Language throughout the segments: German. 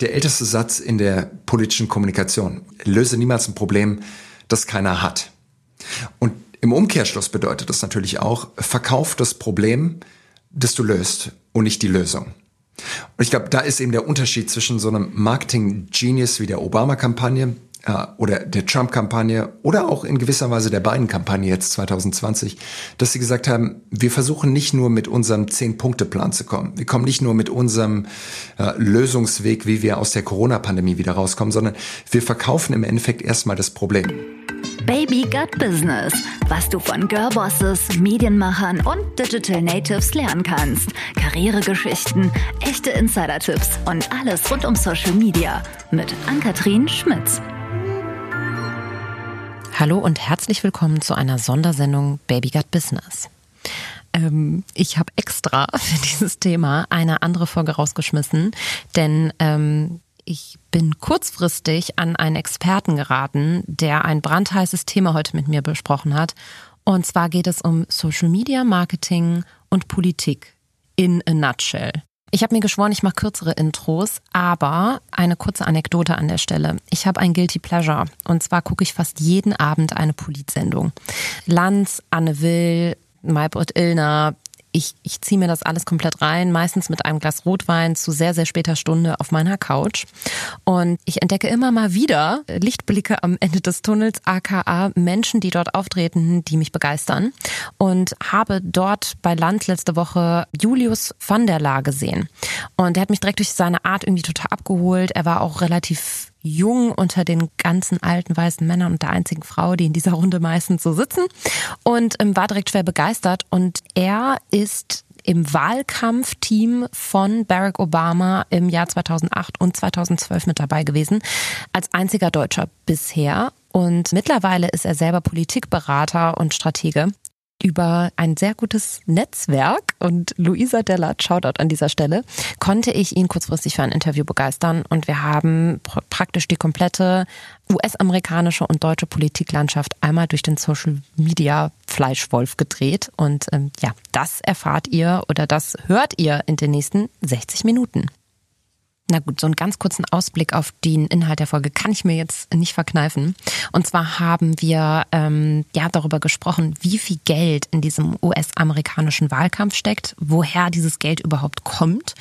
der älteste Satz in der politischen Kommunikation. Löse niemals ein Problem, das keiner hat. Und im Umkehrschluss bedeutet das natürlich auch, verkauf das Problem, das du löst und nicht die Lösung. Und ich glaube, da ist eben der Unterschied zwischen so einem Marketing-Genius wie der Obama-Kampagne oder der Trump-Kampagne oder auch in gewisser Weise der Biden-Kampagne jetzt 2020, dass sie gesagt haben, wir versuchen nicht nur mit unserem Zehn-Punkte-Plan zu kommen. Wir kommen nicht nur mit unserem äh, Lösungsweg, wie wir aus der Corona-Pandemie wieder rauskommen, sondern wir verkaufen im Endeffekt erstmal das Problem. Baby Gut Business, was du von Girlbosses, Medienmachern und Digital Natives lernen kannst. Karrieregeschichten, echte Insider-Tipps und alles rund um Social Media mit Ann-Kathrin Schmitz. Hallo und herzlich willkommen zu einer Sondersendung Baby Gut Business. Ähm, ich habe extra für dieses Thema eine andere Folge rausgeschmissen, denn ähm, ich bin kurzfristig an einen Experten geraten, der ein brandheißes Thema heute mit mir besprochen hat. Und zwar geht es um Social Media Marketing und Politik in a nutshell. Ich habe mir geschworen, ich mache kürzere Intros, aber eine kurze Anekdote an der Stelle. Ich habe ein Guilty Pleasure und zwar gucke ich fast jeden Abend eine Polit-Sendung. Lanz, Anne Will, Maybrit Illner, ich, ich ziehe mir das alles komplett rein, meistens mit einem Glas Rotwein zu sehr, sehr später Stunde auf meiner Couch. Und ich entdecke immer mal wieder Lichtblicke am Ende des Tunnels, aka Menschen, die dort auftreten, die mich begeistern. Und habe dort bei Land letzte Woche Julius van der Laar gesehen. Und er hat mich direkt durch seine Art irgendwie total abgeholt. Er war auch relativ jung unter den ganzen alten weißen Männern und der einzigen Frau, die in dieser Runde meistens so sitzen und ähm, war direkt schwer begeistert. Und er ist im Wahlkampfteam von Barack Obama im Jahr 2008 und 2012 mit dabei gewesen, als einziger Deutscher bisher. Und mittlerweile ist er selber Politikberater und Stratege über ein sehr gutes Netzwerk. Und Luisa Dellert, Shoutout an dieser Stelle, konnte ich ihn kurzfristig für ein Interview begeistern. Und wir haben pr praktisch die komplette US-amerikanische und deutsche Politiklandschaft einmal durch den Social Media Fleischwolf gedreht. Und ähm, ja, das erfahrt ihr oder das hört ihr in den nächsten 60 Minuten. Na gut, so einen ganz kurzen Ausblick auf den Inhalt der Folge kann ich mir jetzt nicht verkneifen. Und zwar haben wir ähm, ja darüber gesprochen, wie viel Geld in diesem US-amerikanischen Wahlkampf steckt, woher dieses Geld überhaupt kommt,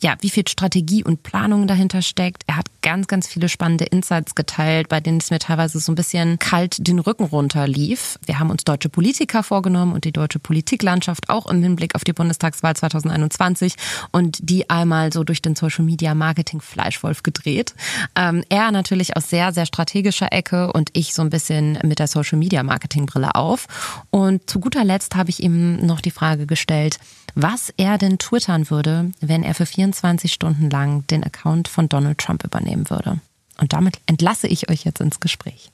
ja, wie viel Strategie und Planung dahinter steckt. Er hat ganz, ganz viele spannende Insights geteilt, bei denen es mir teilweise so ein bisschen kalt den Rücken runterlief. Wir haben uns deutsche Politiker vorgenommen und die deutsche Politiklandschaft auch im Hinblick auf die Bundestagswahl 2021 und die einmal so durch den Social Media Markt Marketing-Fleischwolf gedreht. Ähm, er natürlich aus sehr, sehr strategischer Ecke und ich so ein bisschen mit der Social-Media-Marketing-Brille auf. Und zu guter Letzt habe ich ihm noch die Frage gestellt, was er denn twittern würde, wenn er für 24 Stunden lang den Account von Donald Trump übernehmen würde. Und damit entlasse ich euch jetzt ins Gespräch.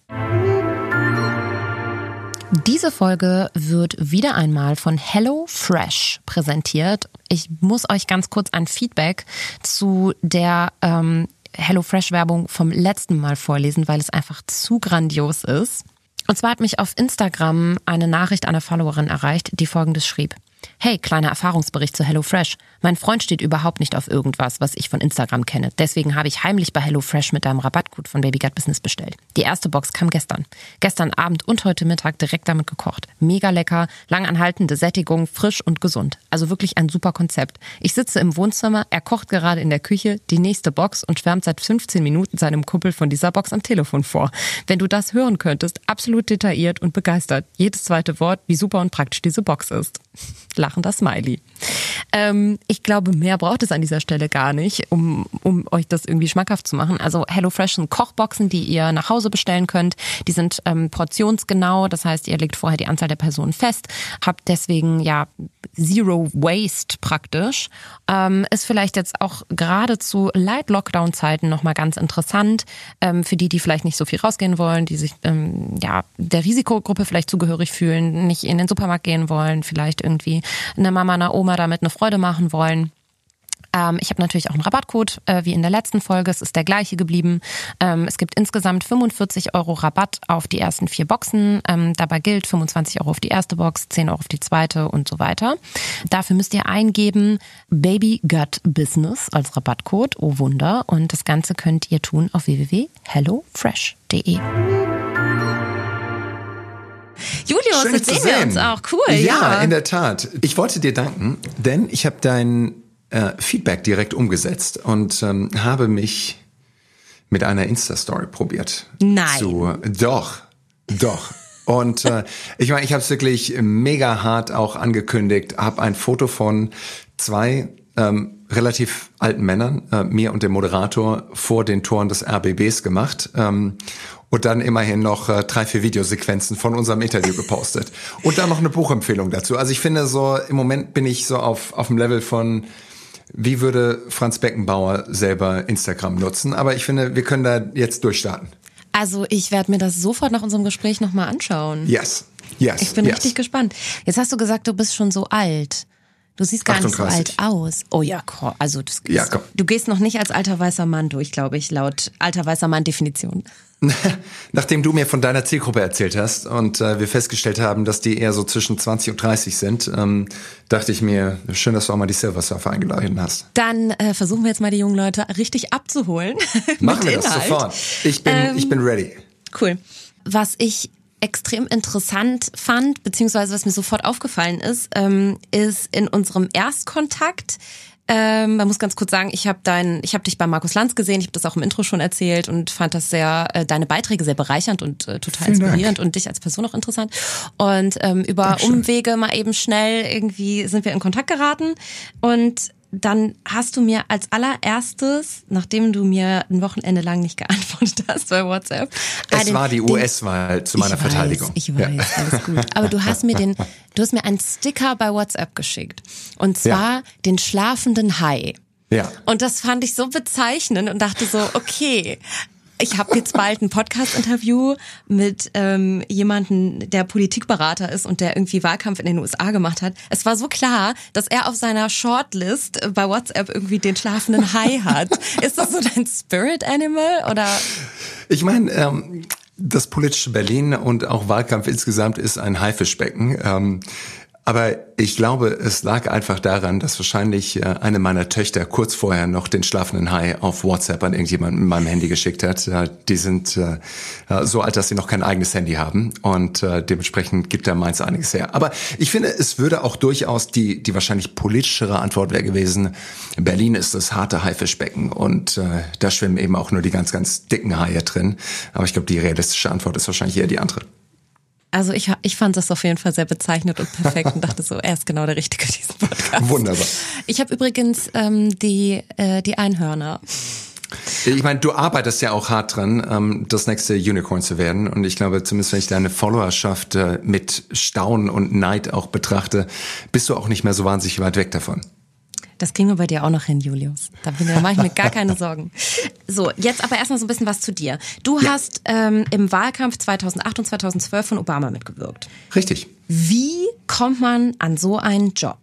Diese Folge wird wieder einmal von Hello Fresh präsentiert. Ich muss euch ganz kurz ein Feedback zu der ähm, HelloFresh-Werbung vom letzten Mal vorlesen, weil es einfach zu grandios ist. Und zwar hat mich auf Instagram eine Nachricht einer Followerin erreicht, die folgendes schrieb. Hey, kleiner Erfahrungsbericht zu HelloFresh. Mein Freund steht überhaupt nicht auf irgendwas, was ich von Instagram kenne. Deswegen habe ich heimlich bei HelloFresh mit einem Rabattcode von Babygut Business bestellt. Die erste Box kam gestern. Gestern Abend und heute Mittag direkt damit gekocht. Mega lecker, langanhaltende Sättigung, frisch und gesund. Also wirklich ein super Konzept. Ich sitze im Wohnzimmer, er kocht gerade in der Küche die nächste Box und schwärmt seit 15 Minuten seinem Kumpel von dieser Box am Telefon vor. Wenn du das hören könntest, absolut detailliert und begeistert. Jedes zweite Wort, wie super und praktisch diese Box ist. Lachender Smiley. Ähm, ich glaube, mehr braucht es an dieser Stelle gar nicht, um, um euch das irgendwie schmackhaft zu machen. Also HelloFresh sind Kochboxen, die ihr nach Hause bestellen könnt. Die sind ähm, portionsgenau, das heißt, ihr legt vorher die Anzahl der Personen fest, habt deswegen ja Zero Waste praktisch. Ähm, ist vielleicht jetzt auch gerade zu Light Lockdown Zeiten nochmal ganz interessant ähm, für die, die vielleicht nicht so viel rausgehen wollen, die sich ähm, ja der Risikogruppe vielleicht zugehörig fühlen, nicht in den Supermarkt gehen wollen, vielleicht irgendwie eine Mama, einer Oma damit eine Freude machen wollen. Ähm, ich habe natürlich auch einen Rabattcode, äh, wie in der letzten Folge. Es ist der gleiche geblieben. Ähm, es gibt insgesamt 45 Euro Rabatt auf die ersten vier Boxen. Ähm, dabei gilt 25 Euro auf die erste Box, 10 Euro auf die zweite und so weiter. Dafür müsst ihr eingeben Baby Gut Business als Rabattcode. Oh Wunder. Und das Ganze könnt ihr tun auf www.hellofresh.de. Julius, Schön, jetzt sehen wir uns auch. Cool, ja. ja. in der Tat. Ich wollte dir danken, denn ich habe dein äh, Feedback direkt umgesetzt und ähm, habe mich mit einer Insta-Story probiert. Nein. Zu, doch, doch. Und äh, ich meine, ich habe es wirklich mega hart auch angekündigt, habe ein Foto von zwei ähm, relativ alten Männern, äh, mir und dem Moderator, vor den Toren des RBBs gemacht. Ähm, und dann immerhin noch äh, drei, vier Videosequenzen von unserem Interview gepostet. Und dann noch eine Buchempfehlung dazu. Also ich finde so, im Moment bin ich so auf, auf dem Level von, wie würde Franz Beckenbauer selber Instagram nutzen? Aber ich finde, wir können da jetzt durchstarten. Also ich werde mir das sofort nach unserem Gespräch nochmal anschauen. Yes. Yes. Ich bin yes. richtig gespannt. Jetzt hast du gesagt, du bist schon so alt. Du siehst gar nicht so 38. alt aus. Oh ja, also das, Ja, komm. du gehst noch nicht als alter weißer Mann durch, glaube ich, laut alter weißer Mann Definition. Nachdem du mir von deiner Zielgruppe erzählt hast und äh, wir festgestellt haben, dass die eher so zwischen 20 und 30 sind, ähm, dachte ich mir, schön, dass du auch mal die Silver Surfer eingeladen hast. Dann äh, versuchen wir jetzt mal die jungen Leute richtig abzuholen. Machen wir das Inhalt. sofort. Ich bin, Ähm, ich bin ready. Cool. Was ich extrem interessant fand, beziehungsweise was mir sofort aufgefallen ist, ähm, ist in unserem Erstkontakt. Ähm, man muss ganz kurz sagen, ich habe dein, ich habe dich bei Markus Lanz gesehen, ich habe das auch im Intro schon erzählt und fand das sehr, äh, deine Beiträge sehr bereichernd und äh, total Vielen Dank. inspirierend und dich als Person auch interessant. Und ähm, über Dankeschön. Umwege mal eben schnell irgendwie sind wir in Kontakt geraten und dann hast du mir als allererstes, nachdem du mir ein Wochenende lang nicht geantwortet hast bei WhatsApp, Es einen- war die den- US-Wahl zu meiner ich Verteidigung. Weiß, ich Ja. weiß, alles gut. Aber du hast mir den, du hast mir einen Sticker bei WhatsApp geschickt. Und zwar Ja. den schlafenden Hai. Ja. Und das fand ich so bezeichnend und dachte so, okay, ich habe jetzt bald ein Podcast-Interview mit ähm, jemanden, der Politikberater ist und der irgendwie Wahlkampf in den USA gemacht hat. Es war so klar, dass er auf seiner Shortlist bei WhatsApp irgendwie den schlafenden Hai hat. Ist das so dein Spirit Animal oder? Ich meine, ähm, das politische Berlin und auch Wahlkampf insgesamt ist ein Haifischbecken. Ähm, aber ich glaube, es lag einfach daran, dass wahrscheinlich äh, eine meiner Töchter kurz vorher noch den schlafenden Hai auf WhatsApp an irgendjemanden mit meinem Handy geschickt hat. Die sind äh, so alt, dass sie noch kein eigenes Handy haben und äh, dementsprechend gibt da meins einiges her. Aber ich finde, es würde auch durchaus die, die wahrscheinlich politischere Antwort wäre gewesen, Berlin ist das harte Haifischbecken und da schwimmen eben auch nur die ganz, ganz dicken Haie drin. Aber ich glaube, die realistische Antwort ist wahrscheinlich eher die andere. Also ich, ich fand das auf jeden Fall sehr bezeichnend und perfekt und dachte so, er ist genau der Richtige für diesen Podcast. Wunderbar. Ich habe übrigens ähm, die, äh, die Einhörner. Ich meine, du arbeitest ja auch hart dran, ähm, das nächste Unicorn zu werden. Und ich glaube, zumindest wenn ich deine Followerschaft äh, mit Staunen und Neid auch betrachte, bist du auch nicht mehr so wahnsinnig weit weg davon. Das kriegen wir bei dir auch noch hin, Julius. Da, bin, da mache ich mir gar keine Sorgen. So, jetzt aber erstmal so ein bisschen was zu dir. Du Ja. hast ähm, im Wahlkampf 2008 und 2012 von Obama mitgewirkt. Richtig. Wie kommt man an so einen Job?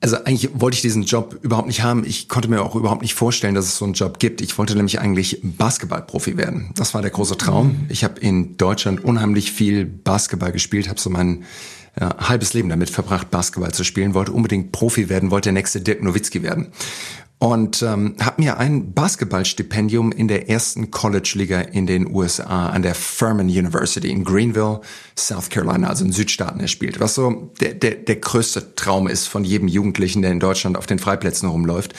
Also eigentlich wollte ich diesen Job überhaupt nicht haben. Ich konnte mir auch überhaupt nicht vorstellen, dass es so einen Job gibt. Ich wollte nämlich eigentlich Basketballprofi werden. Das war der große Traum. Ich habe in Deutschland unheimlich viel Basketball gespielt, habe so mein äh, halbes Leben damit verbracht, Basketball zu spielen, wollte unbedingt Profi werden, wollte der nächste Dirk Nowitzki werden. Und ähm, habe mir ein Basketballstipendium in der ersten College-Liga in den USA an der Furman University in Greenville, South Carolina, also in Südstaaten erspielt, was so der, der, der größte Traum ist von jedem Jugendlichen, der in Deutschland auf den Freiplätzen rumläuft.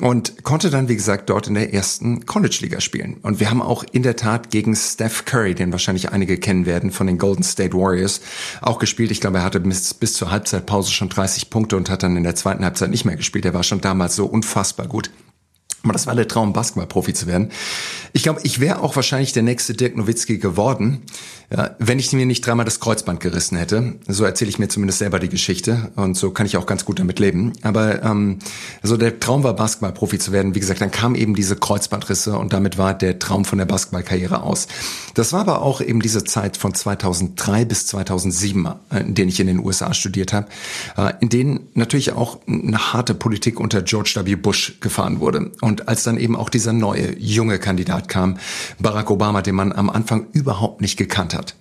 Und konnte dann, wie gesagt, dort in der ersten College-Liga spielen. Und wir haben auch in der Tat gegen Steph Curry, den wahrscheinlich einige kennen werden, von den Golden State Warriors, auch gespielt. Ich glaube, er hatte bis, bis zur Halbzeitpause schon 30 Punkte und hat dann in der zweiten Halbzeit nicht mehr gespielt. Er war schon damals so unfassbar gut. Aber das war der Traum, Basketballprofi zu werden. Ich glaube, ich wäre auch wahrscheinlich der nächste Dirk Nowitzki geworden, ja, wenn ich mir nicht dreimal das Kreuzband gerissen hätte. So erzähle ich mir zumindest selber die Geschichte und so kann ich auch ganz gut damit leben. Aber ähm, also der Traum war, Basketballprofi zu werden. Wie gesagt, dann kam eben diese Kreuzbandrisse und damit war der Traum von der Basketballkarriere aus. Das war aber auch eben diese Zeit von 2003 bis 2007, äh, in denen ich in den USA studiert habe, äh, in denen natürlich auch eine harte Politik unter George W. Bush gefahren wurde. Und und als dann eben auch dieser neue, junge Kandidat kam, Barack Obama, den man am Anfang überhaupt nicht gekannt hat.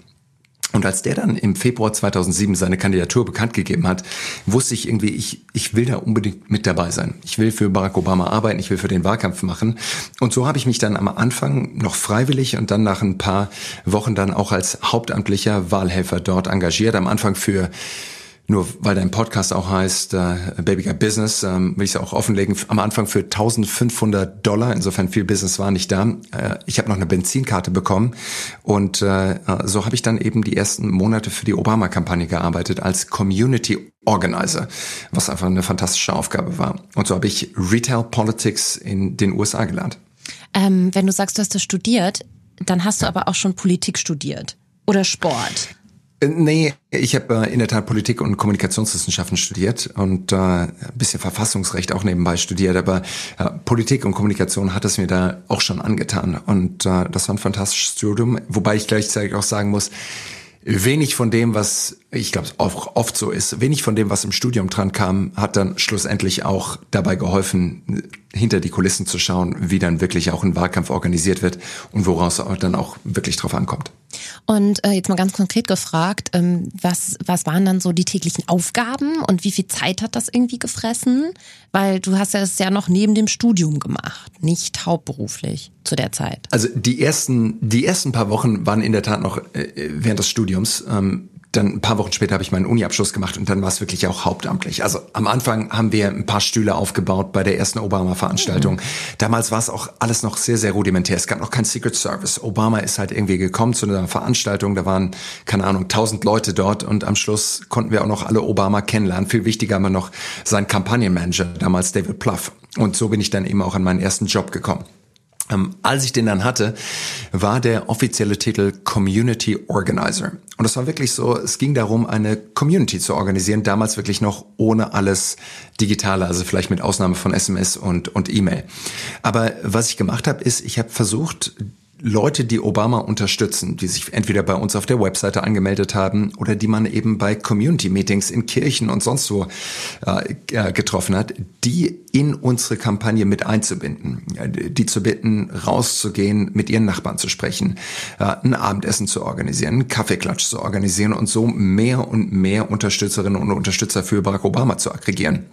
Und als der dann im Februar 2007 seine Kandidatur bekannt gegeben hat, wusste ich irgendwie, ich, ich will da unbedingt mit dabei sein. Ich will für Barack Obama arbeiten, ich will für den Wahlkampf machen. Und so habe ich mich dann am Anfang noch freiwillig und dann nach ein paar Wochen dann auch als hauptamtlicher Wahlhelfer dort engagiert. Am Anfang für nur weil dein Podcast auch heißt äh, Baby Got Business, ähm, will ich es auch offenlegen. Am Anfang für 1500 Dollar, insofern viel Business war nicht da. Äh, ich habe noch eine Benzinkarte bekommen und äh, so habe ich dann eben die ersten Monate für die Obama-Kampagne gearbeitet als Community Organizer, was einfach eine fantastische Aufgabe war. Und so habe ich Retail Politics in den USA gelernt. Ähm, wenn du sagst, du hast das studiert, dann hast du aber auch schon Politik studiert oder Sport. Äh, nee, ich habe äh, in der Tat Politik und Kommunikationswissenschaften studiert und äh, ein bisschen Verfassungsrecht auch nebenbei studiert, aber äh, Politik und Kommunikation hat es mir da auch schon angetan und äh, das war ein fantastisches Studium, wobei ich gleichzeitig auch sagen muss, wenig von dem, was ich glaube auch oft so ist, wenig von dem, was im Studium dran kam, hat dann schlussendlich auch dabei geholfen, hinter die Kulissen zu schauen, wie dann wirklich auch ein Wahlkampf organisiert wird und woraus dann auch wirklich drauf ankommt. Und äh, jetzt mal ganz konkret gefragt, ähm, was, was waren dann so die täglichen Aufgaben und wie viel Zeit hat das irgendwie gefressen? Weil du hast ja das ja noch neben dem Studium gemacht, nicht hauptberuflich zu der Zeit. Also die ersten, die ersten paar Wochen waren in der Tat noch äh, während des Studiums. Ähm, dann ein paar Wochen später habe ich meinen Uni-Abschluss gemacht und dann war es wirklich auch hauptamtlich. Also am Anfang haben wir ein paar Stühle aufgebaut bei der ersten Obama-Veranstaltung. Mhm. Damals war es auch alles noch sehr, sehr rudimentär. Es gab noch kein Secret Service. Obama ist halt irgendwie gekommen zu einer Veranstaltung. Da waren, keine Ahnung, tausend Leute dort und am Schluss konnten wir auch noch alle Obama kennenlernen. Viel wichtiger war noch sein Kampagnenmanager, damals David Pluff. Und so bin ich dann eben auch an meinen ersten Job gekommen. Ähm, als ich den dann hatte, war der offizielle Titel Community Organizer. Und das war wirklich so, es ging darum, eine Community zu organisieren, damals wirklich noch ohne alles Digitale, also vielleicht mit Ausnahme von SMS und, und E-Mail. Aber was ich gemacht habe, ist, ich habe versucht, Leute, die Obama unterstützen, die sich entweder bei uns auf der Webseite angemeldet haben oder die man eben bei Community-Meetings in Kirchen und sonst wo äh, äh getroffen hat, die in unsere Kampagne mit einzubinden, die zu bitten, rauszugehen, mit ihren Nachbarn zu sprechen, äh, ein Abendessen zu organisieren, einen Kaffeeklatsch zu organisieren und so mehr und mehr Unterstützerinnen und Unterstützer für Barack Obama zu aggregieren.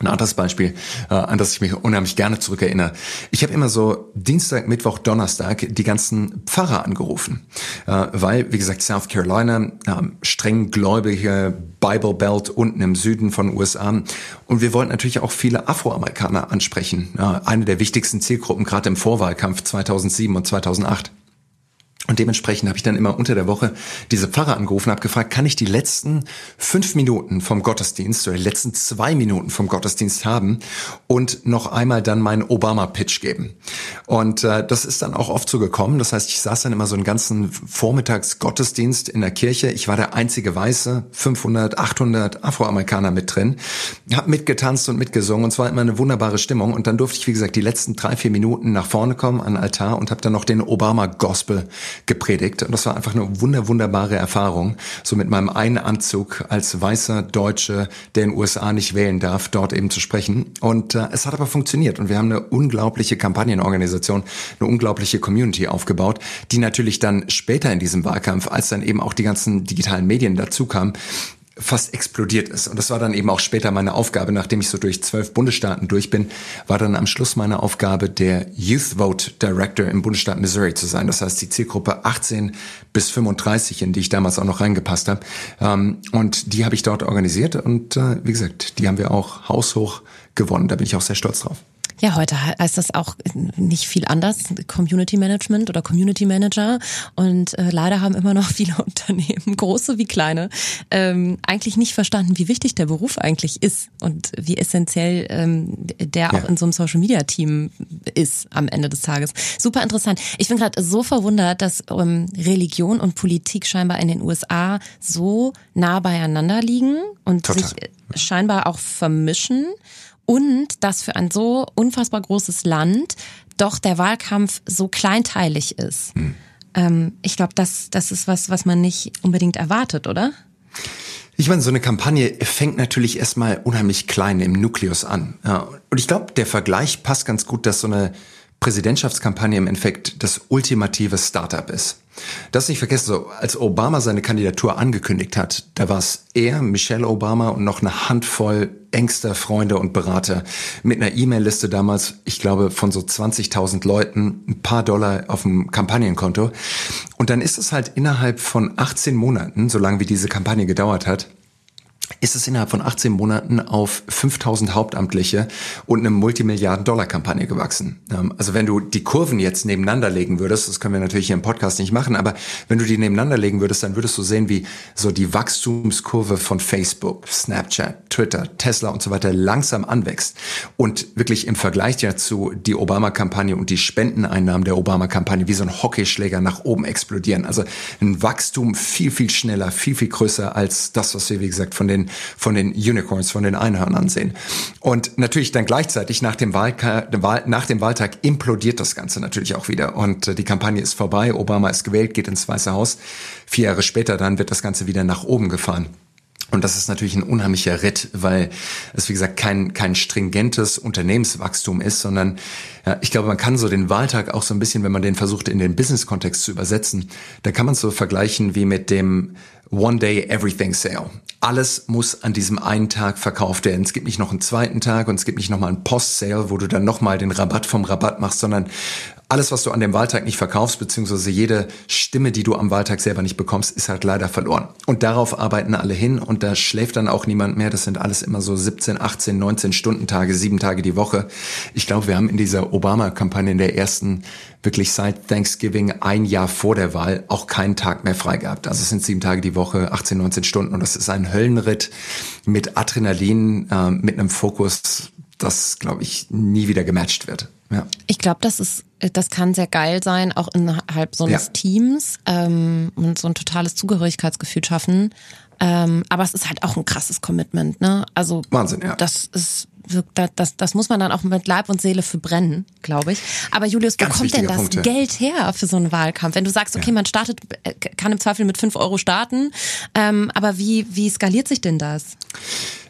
Ein anderes Beispiel, äh, an das ich mich unheimlich gerne zurückerinnere. Ich habe immer so Dienstag, Mittwoch, Donnerstag die ganzen Pfarrer angerufen, äh, weil, wie gesagt, South Carolina, äh, streng gläubige Bible Belt unten im Süden von USA. Und wir wollten natürlich auch viele Afroamerikaner ansprechen. Äh, eine der wichtigsten Zielgruppen gerade im Vorwahlkampf 2007 und 2008. Und dementsprechend habe ich dann immer unter der Woche diese Pfarrer angerufen, habe gefragt, kann ich die letzten fünf Minuten vom Gottesdienst oder die letzten zwei Minuten vom Gottesdienst haben und noch einmal dann meinen Obama-Pitch geben. Und äh, das ist dann auch oft so gekommen. Das heißt, ich saß dann immer so einen ganzen Vormittagsgottesdienst in der Kirche. Ich war der einzige Weiße, 500, 800 Afroamerikaner mit drin, habe mitgetanzt und mitgesungen und es war immer eine wunderbare Stimmung. Und dann durfte ich, wie gesagt, die letzten drei, vier Minuten nach vorne kommen an den Altar und habe dann noch den Obama-Gospel gepredigt. Und das war einfach eine wunder, wunderbare Erfahrung, so mit meinem einen Anzug als weißer Deutsche, der in den USA nicht wählen darf, dort eben zu sprechen. Und äh, es hat aber funktioniert. Und wir haben eine unglaubliche Kampagnenorganisation, eine unglaubliche Community aufgebaut, die natürlich dann später in diesem Wahlkampf, als dann eben auch die ganzen digitalen Medien dazu kamen, fast explodiert ist. Und das war dann eben auch später meine Aufgabe, nachdem ich so durch zwölf Bundesstaaten durch bin, war dann am Schluss meine Aufgabe, der Youth Vote Director im Bundesstaat Missouri zu sein. Das heißt, die Zielgruppe 18 bis 35, in die ich damals auch noch reingepasst habe. Ähm, und die habe ich dort organisiert und äh, wie gesagt, die haben wir auch haushoch gewonnen. Da bin ich auch sehr stolz drauf. Ja, heute heißt das auch nicht viel anders, Community Management oder Community Manager. Und äh, leider haben immer noch viele Unternehmen, große wie kleine, ähm, eigentlich nicht verstanden, wie wichtig der Beruf eigentlich ist und wie essentiell ähm, der ja. auch in so einem Social Media Team ist am Ende des Tages. Super interessant. Ich bin gerade so verwundert, dass ähm, Religion und Politik scheinbar in den USA so nah beieinander liegen und Total. sich scheinbar auch vermischen und dass für ein so unfassbar großes Land doch der Wahlkampf so kleinteilig ist. Hm. Ähm, ich glaube, das, das ist was, was man nicht unbedingt erwartet, oder? Ich meine, so eine Kampagne fängt natürlich erstmal unheimlich klein im Nukleus an. Ja, und ich glaube, der Vergleich passt ganz gut, dass so eine Präsidentschaftskampagne im Endeffekt das ultimative Startup ist. Das nicht vergessen, so als Obama seine Kandidatur angekündigt hat, da war es er, Michelle Obama und noch eine Handvoll engster Freunde und Berater mit einer E-Mail-Liste damals, ich glaube, von so 20.000 Leuten, ein paar Dollar auf dem Kampagnenkonto. Und dann ist es halt innerhalb von 18 Monaten, so lange wie diese Kampagne gedauert hat, ist es innerhalb von 18 Monaten auf 5000 Hauptamtliche und eine Multimilliarden-Dollar-Kampagne gewachsen. Ähm, also wenn du die Kurven jetzt nebeneinander legen würdest, das können wir natürlich hier im Podcast nicht machen, aber wenn du die nebeneinander legen würdest, dann würdest du sehen, wie so die Wachstumskurve von Facebook, Snapchat, Twitter, Tesla und so weiter langsam anwächst. Und wirklich im Vergleich dazu die Obama-Kampagne und die Spendeneinnahmen der Obama-Kampagne wie so ein Hockeyschläger nach oben explodieren. Also ein Wachstum viel, viel schneller, viel, viel größer als das, was wir, wie gesagt, von den von den Unicorns, von den Einhörnern sehen. Und natürlich dann gleichzeitig nach dem, Wahlka nach dem Wahltag implodiert das Ganze natürlich auch wieder. Und äh, die Kampagne ist vorbei, Obama ist gewählt, geht ins Weiße Haus. Vier Jahre später dann wird das Ganze wieder nach oben gefahren. Und das ist natürlich ein unheimlicher Ritt, weil es, wie gesagt, kein, kein stringentes Unternehmenswachstum ist, sondern ja, ich glaube, man kann so den Wahltag auch so ein bisschen, wenn man den versucht, in den Business-Kontext zu übersetzen, da kann man es so vergleichen wie mit dem One Day Everything Sale. Alles muss an diesem einen Tag verkauft werden. Es gibt nicht noch einen zweiten Tag und es gibt nicht noch mal einen Post-Sale, wo du dann noch mal den Rabatt vom Rabatt machst, sondern alles, was du an dem Wahltag nicht verkaufst, beziehungsweise jede Stimme, die du am Wahltag selber nicht bekommst, ist halt leider verloren. Und darauf arbeiten alle hin und da schläft dann auch niemand mehr. Das sind alles immer so 17, 18, 19 Stunden Tage, sieben Tage die Woche. Ich glaube, wir haben in dieser Obama-Kampagne in der ersten wirklich seit Thanksgiving ein Jahr vor der Wahl auch keinen Tag mehr frei gehabt. Also es sind sieben Tage die Woche, 18, 19 Stunden und das ist ein Höllenritt mit Adrenalin, äh, mit einem Fokus, das, glaube ich, nie wieder gematcht wird. Ja. Ich glaube, das ist, das kann sehr geil sein, auch innerhalb so eines ja. Teams ähm, und so ein totales Zugehörigkeitsgefühl schaffen. Ähm, aber es ist halt auch ein krasses Commitment, ne? Also Wahnsinn, ja. Das ist das, das, muss man dann auch mit Leib und Seele für brennen, glaube ich. Aber Julius, wo Ganz kommt denn das Punkte. Geld her für so einen Wahlkampf? Wenn du sagst, okay, ja. man startet, äh, kann im Zweifel mit fünf Euro starten, ähm, aber wie, wie skaliert sich denn das?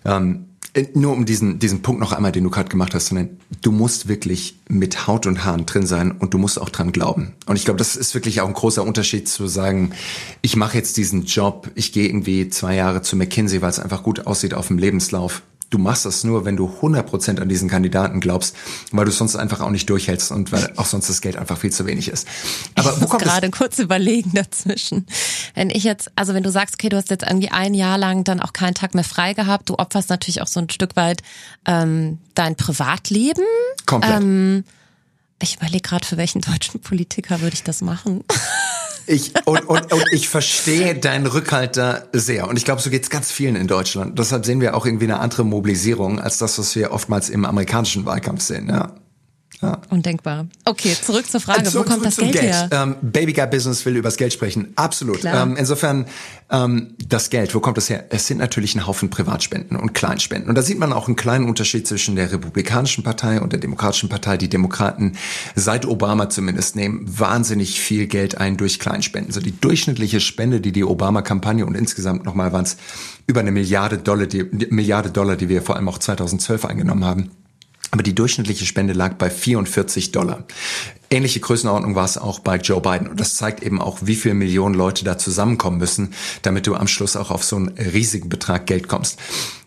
Ähm, äh, nur um diesen, diesen Punkt noch einmal, den du gerade gemacht hast, sondern du musst wirklich mit Haut und Haaren drin sein und du musst auch dran glauben. Und ich glaube, das ist wirklich auch ein großer Unterschied zu sagen, ich mache jetzt diesen Job, ich gehe irgendwie zwei Jahre zu McKinsey, weil es einfach gut aussieht auf dem Lebenslauf Du machst das nur, wenn du 100% an diesen Kandidaten glaubst, weil du sonst einfach auch nicht durchhältst und weil auch sonst das Geld einfach viel zu wenig ist. Aber ich wo muss gerade kurz überlegen dazwischen. Wenn ich jetzt, also wenn du sagst, okay, du hast jetzt irgendwie ein Jahr lang dann auch keinen Tag mehr frei gehabt, du opferst natürlich auch so ein Stück weit ähm, dein Privatleben. Komplett. Ähm, ich überlege gerade, für welchen deutschen Politiker würde ich das machen. Ich, und, und, und ich verstehe deinen Rückhalt da sehr. Und ich glaube, so geht's ganz vielen in Deutschland. Deshalb sehen wir auch irgendwie eine andere Mobilisierung als das, was wir oftmals im amerikanischen Wahlkampf sehen. Ja. Ja. Undenkbar. Okay, zurück zur Frage, zurück, wo kommt das Geld, Geld, her? Ähm, Baby Guy Business will über das Geld sprechen. Absolut. Ähm, insofern, ähm, das Geld, wo kommt das her? Es sind natürlich ein Haufen Privatspenden und Kleinspenden. Und da sieht man auch einen kleinen Unterschied zwischen der Republikanischen Partei und der Demokratischen Partei. Die Demokraten, seit Obama zumindest, nehmen wahnsinnig viel Geld ein durch Kleinspenden. So die durchschnittliche Spende, die die Obama-Kampagne und insgesamt nochmal waren es über eine Milliarde Dollar, die, Milliarde Dollar, die wir vor allem auch 2012 eingenommen haben aber die durchschnittliche Spende lag bei 44 Dollar. Ähnliche Größenordnung war es auch bei Joe Biden. Und das zeigt eben auch, wie viele Millionen Leute da zusammenkommen müssen, damit du am Schluss auch auf so einen riesigen Betrag Geld kommst.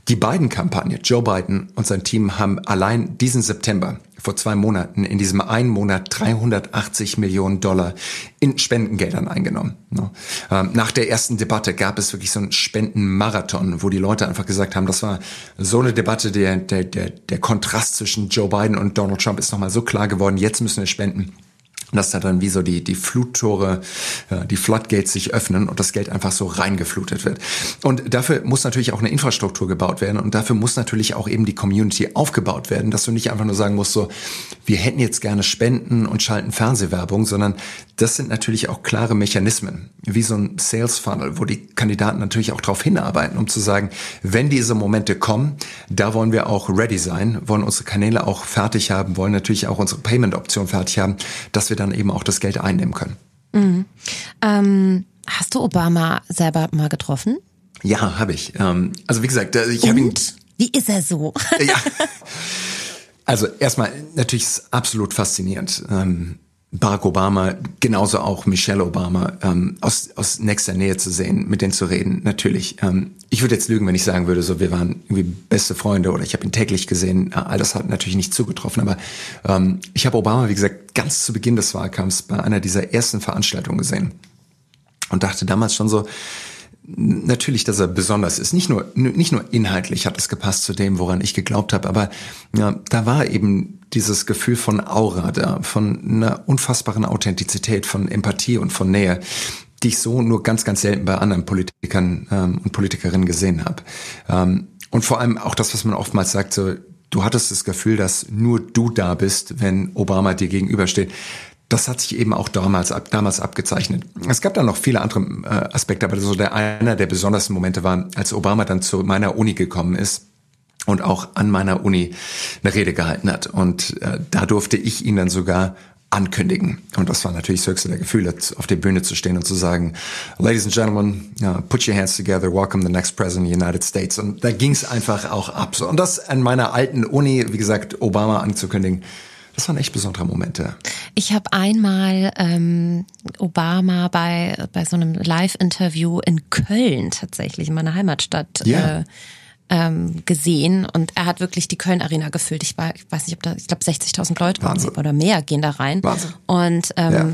Die beiden Kampagne, Joe Biden und sein Team, haben allein diesen September vor zwei Monaten in diesem einen Monat 380 Millionen Dollar in Spendengeldern eingenommen. Ne? Ähm, nach der ersten Debatte gab es wirklich so einen Spendenmarathon, wo die Leute einfach gesagt haben, das war so eine Debatte, der, der, der, der Kontrast zwischen Joe Biden und Donald Trump ist nochmal so klar geworden, jetzt müssen wir spenden dass da dann wie so die, die Fluttore, die Floodgates sich öffnen und das Geld einfach so reingeflutet wird. Und dafür muss natürlich auch eine Infrastruktur gebaut werden und dafür muss natürlich auch eben die Community aufgebaut werden, dass du nicht einfach nur sagen musst, so, wir hätten jetzt gerne Spenden und schalten Fernsehwerbung, sondern das sind natürlich auch klare Mechanismen, wie so ein Sales Funnel, wo die Kandidaten natürlich auch darauf hinarbeiten, um zu sagen, wenn diese Momente kommen, da wollen wir auch ready sein, wollen unsere Kanäle auch fertig haben, wollen natürlich auch unsere Payment-Option fertig haben, dass wir dann eben auch das Geld einnehmen können. Mhm. Ähm, hast du Obama selber mal getroffen? Ja, habe ich. Ähm, also wie gesagt, äh, ich habe ihn. Wie ist er so? ja. Also erstmal natürlich ist es absolut faszinierend. Ähm, Barack Obama, genauso auch Michelle Obama, ähm, aus, aus nächster Nähe zu sehen, mit denen zu reden, natürlich. Ähm, ich würde jetzt lügen, wenn ich sagen würde, so wir waren irgendwie beste Freunde oder ich habe ihn täglich gesehen. Äh, all das hat natürlich nicht zugetroffen, aber ähm, ich habe Obama, wie gesagt, ganz zu Beginn des Wahlkampfs bei einer dieser ersten Veranstaltungen gesehen und dachte damals schon so, natürlich, dass er besonders ist. Nicht nur, nicht nur inhaltlich hat es gepasst zu dem, woran ich geglaubt habe, aber ja, da war eben dieses Gefühl von Aura da, von einer unfassbaren Authentizität, von Empathie und von Nähe, die ich so nur ganz, ganz selten bei anderen Politikern ähm, und Politikerinnen gesehen habe. Ähm, und vor allem auch das, was man oftmals sagt, so, du hattest das Gefühl, dass nur du da bist, wenn Obama dir gegenübersteht. Das hat sich eben auch damals, ab, damals abgezeichnet. Es gab dann noch viele andere äh, Aspekte, aber so der einer der besondersten Momente war, als Obama dann zu meiner Uni gekommen ist und auch an meiner Uni eine Rede gehalten hat. Und äh, da durfte ich ihn dann sogar ankündigen. Und das war natürlich das höchste der Gefühle, auf der Bühne zu stehen und zu sagen, Ladies and Gentlemen, put your hands together, welcome the next President of the United States. Und da ging es einfach auch ab. Und das an meiner alten Uni, wie gesagt, Obama anzukündigen, das waren echt besondere Momente. Ich habe einmal ähm, Obama bei, bei so einem Live-Interview in Köln tatsächlich, in meiner Heimatstadt, yeah. äh, ähm, gesehen und er hat wirklich die Köln Arena gefüllt. Ich, war, ich weiß nicht, ob da, ich glaube 60.000 Leute Wahnsinn. oder mehr gehen da rein. Wahnsinn. Und ähm, ja.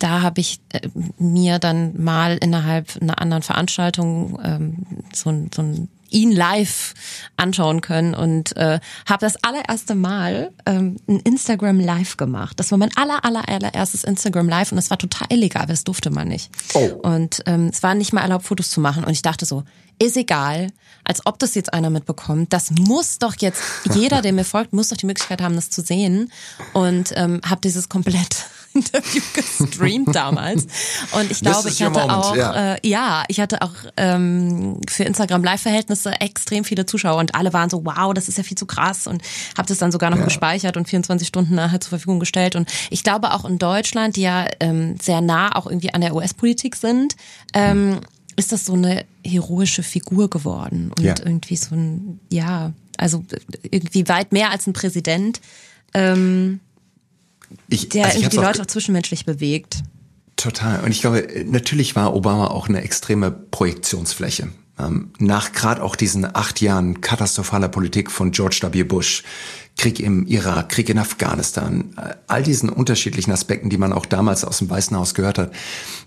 da habe ich äh, mir dann mal innerhalb einer anderen Veranstaltung ähm, so, so ein ihn live anschauen können und äh, habe das allererste Mal ähm, ein Instagram Live gemacht. Das war mein aller, aller, allererstes Instagram Live und es war total illegal, aber das durfte man nicht. Oh. Und ähm, es war nicht mal erlaubt, Fotos zu machen und ich dachte so, ist egal, als ob das jetzt einer mitbekommt. Das muss doch jetzt, jeder, der mir folgt, muss doch die Möglichkeit haben, das zu sehen. Und ähm, habe dieses komplett Interview gestreamt damals. Und ich glaube, ich hatte Moment, auch, ja. Äh, ja, ich hatte auch ähm, für Instagram Live-Verhältnisse extrem viele Zuschauer und alle waren so, wow, das ist ja viel zu krass und habe das dann sogar noch ja. gespeichert und 24 Stunden nachher zur Verfügung gestellt. Und ich glaube auch in Deutschland, die ja ähm, sehr nah auch irgendwie an der US-Politik sind, ähm, ist das so eine heroische Figur geworden und ja. irgendwie so ein, ja, also irgendwie weit mehr als ein Präsident. Ähm, ich, der also irgendwie die Leute auch zwischenmenschlich bewegt. Total. Und ich glaube, natürlich war Obama auch eine extreme Projektionsfläche. Ähm, nach gerade auch diesen acht Jahren katastrophaler Politik von George W. Bush, Krieg im Irak, Krieg in Afghanistan, all diesen unterschiedlichen Aspekten, die man auch damals aus dem Weißen Haus gehört hat,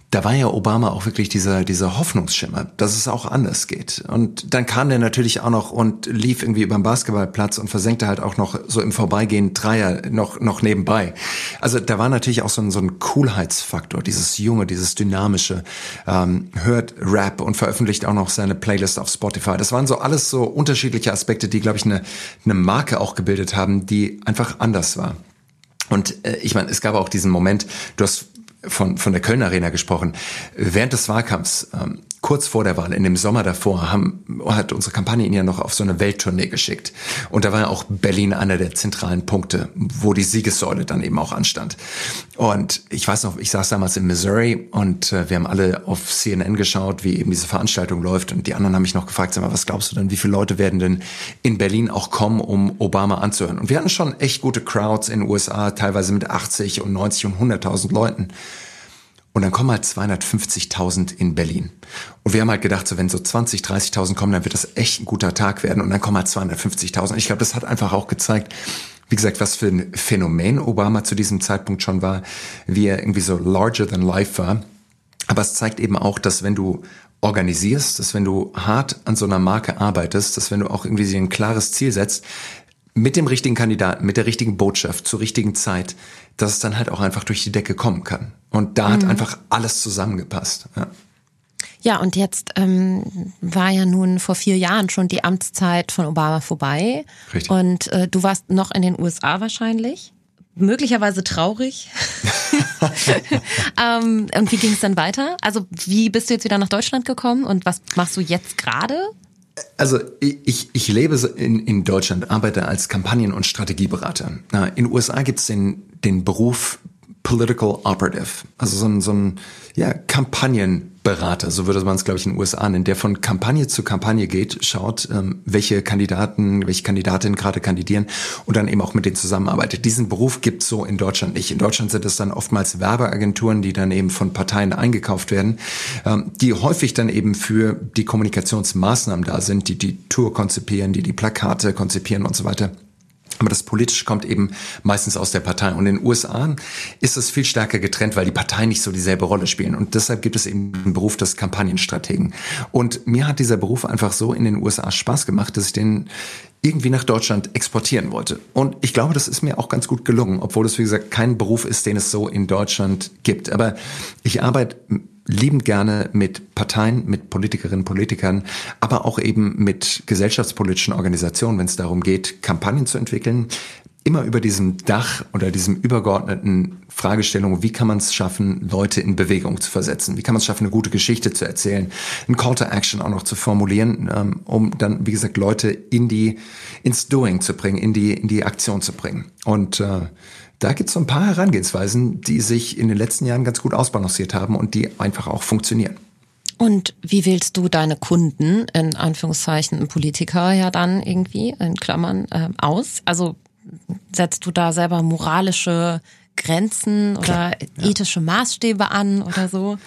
da war ja Obama auch wirklich dieser, dieser Hoffnungsschimmer, dass es auch anders geht. Und dann kam der natürlich auch noch und lief irgendwie über den Basketballplatz und versenkte halt auch noch so im Vorbeigehen Dreier noch, noch nebenbei. Also da war natürlich auch so ein, so ein Coolheitsfaktor, dieses Junge, dieses Dynamische, ähm, hört Rap und veröffentlicht auch noch seine Playlist auf Spotify. Das waren so alles so unterschiedliche Aspekte, die, glaube ich, eine, eine Marke auch gebildet haben, die einfach anders war. Und äh, ich meine, es gab auch diesen Moment, du hast von, von der Köln Arena gesprochen. Während des Wahlkampfs, ähm, kurz vor der Wahl, in dem Sommer davor, haben, hat unsere Kampagne ihn ja noch auf so eine Welttournee geschickt. Und da war ja auch Berlin einer der zentralen Punkte, wo die Siegessäule dann eben auch anstand. Und ich weiß noch, ich saß damals in Missouri und äh, wir haben alle auf CNN geschaut, wie eben diese Veranstaltung läuft. Und die anderen haben mich noch gefragt, sag mal, was glaubst du denn, wie viele Leute werden denn in Berlin auch kommen, um Obama anzuhören? Und wir hatten schon echt gute Crowds in den USA, teilweise mit 80 und 90 und 100.000 Leuten. Und dann kommen halt 250.000 in Berlin. Und wir haben halt gedacht, so wenn so 20, 30.000 kommen, dann wird das echt ein guter Tag werden. Und dann kommen halt 250.000. Ich glaube, das hat einfach auch gezeigt, wie gesagt, was für ein Phänomen Obama zu diesem Zeitpunkt schon war, wie er irgendwie so larger than life war. Aber es zeigt eben auch, dass wenn du organisierst, dass wenn du hart an so einer Marke arbeitest, dass wenn du auch irgendwie dir ein klares Ziel setzt, mit dem richtigen Kandidaten, mit der richtigen Botschaft, zur richtigen Zeit, dass es dann halt auch einfach durch die Decke kommen kann. Und da mhm. hat einfach alles zusammengepasst. Ja. Ja, und jetzt ähm, war ja nun vor vier Jahren schon die Amtszeit von Obama vorbei. Richtig. Und äh, du warst noch in den USA wahrscheinlich. Möglicherweise traurig. ähm, und wie ging es dann weiter? Also wie bist du jetzt wieder nach Deutschland gekommen und was machst du jetzt gerade? Also ich, ich lebe in, in Deutschland, arbeite als Kampagnen- und Strategieberater. In den USA gibt es den, den Beruf Political Operative, also so ein, so ein ja, Kampagnenberater, so würde man es, glaube ich, in den USA nennen, der von Kampagne zu Kampagne geht, schaut, ähm, welche Kandidaten, welche Kandidatinnen gerade kandidieren und dann eben auch mit denen zusammenarbeitet. Diesen Beruf gibt es so in Deutschland nicht. In Deutschland sind es dann oftmals Werbeagenturen, die dann eben von Parteien eingekauft werden, ähm, die häufig dann eben für die Kommunikationsmaßnahmen da sind, die die Tour konzipieren, die die Plakate konzipieren und so weiter. Aber das Politische kommt eben meistens aus der Partei. Und in den USA ist es viel stärker getrennt, weil die Parteien nicht so dieselbe Rolle spielen. Und deshalb gibt es eben den Beruf des Kampagnenstrategen. Und mir hat dieser Beruf einfach so in den USA Spaß gemacht, dass ich den irgendwie nach Deutschland exportieren wollte. Und ich glaube, das ist mir auch ganz gut gelungen, obwohl es, wie gesagt, kein Beruf ist, den es so in Deutschland gibt. Aber ich arbeite liebend gerne mit Parteien, mit Politikerinnen, Politikern, aber auch eben mit gesellschaftspolitischen Organisationen, wenn es darum geht, Kampagnen zu entwickeln, immer über diesem Dach oder diesem übergeordneten Fragestellung, wie kann man es schaffen, Leute in Bewegung zu versetzen? Wie kann man es schaffen, eine gute Geschichte zu erzählen, ein Call to Action auch noch zu formulieren, ähm, um dann, wie gesagt, Leute in die, ins Doing zu bringen, in die, in die Aktion zu bringen. Und äh, da gibt es so ein paar Herangehensweisen, die sich in den letzten Jahren ganz gut ausbalanciert haben und die einfach auch funktionieren. Und wie wählst du deine Kunden, in Anführungszeichen Politiker ja dann irgendwie, in Klammern, äh, aus? Also setzt du da selber moralische Grenzen oder Klar, ja. ethische Maßstäbe an oder so?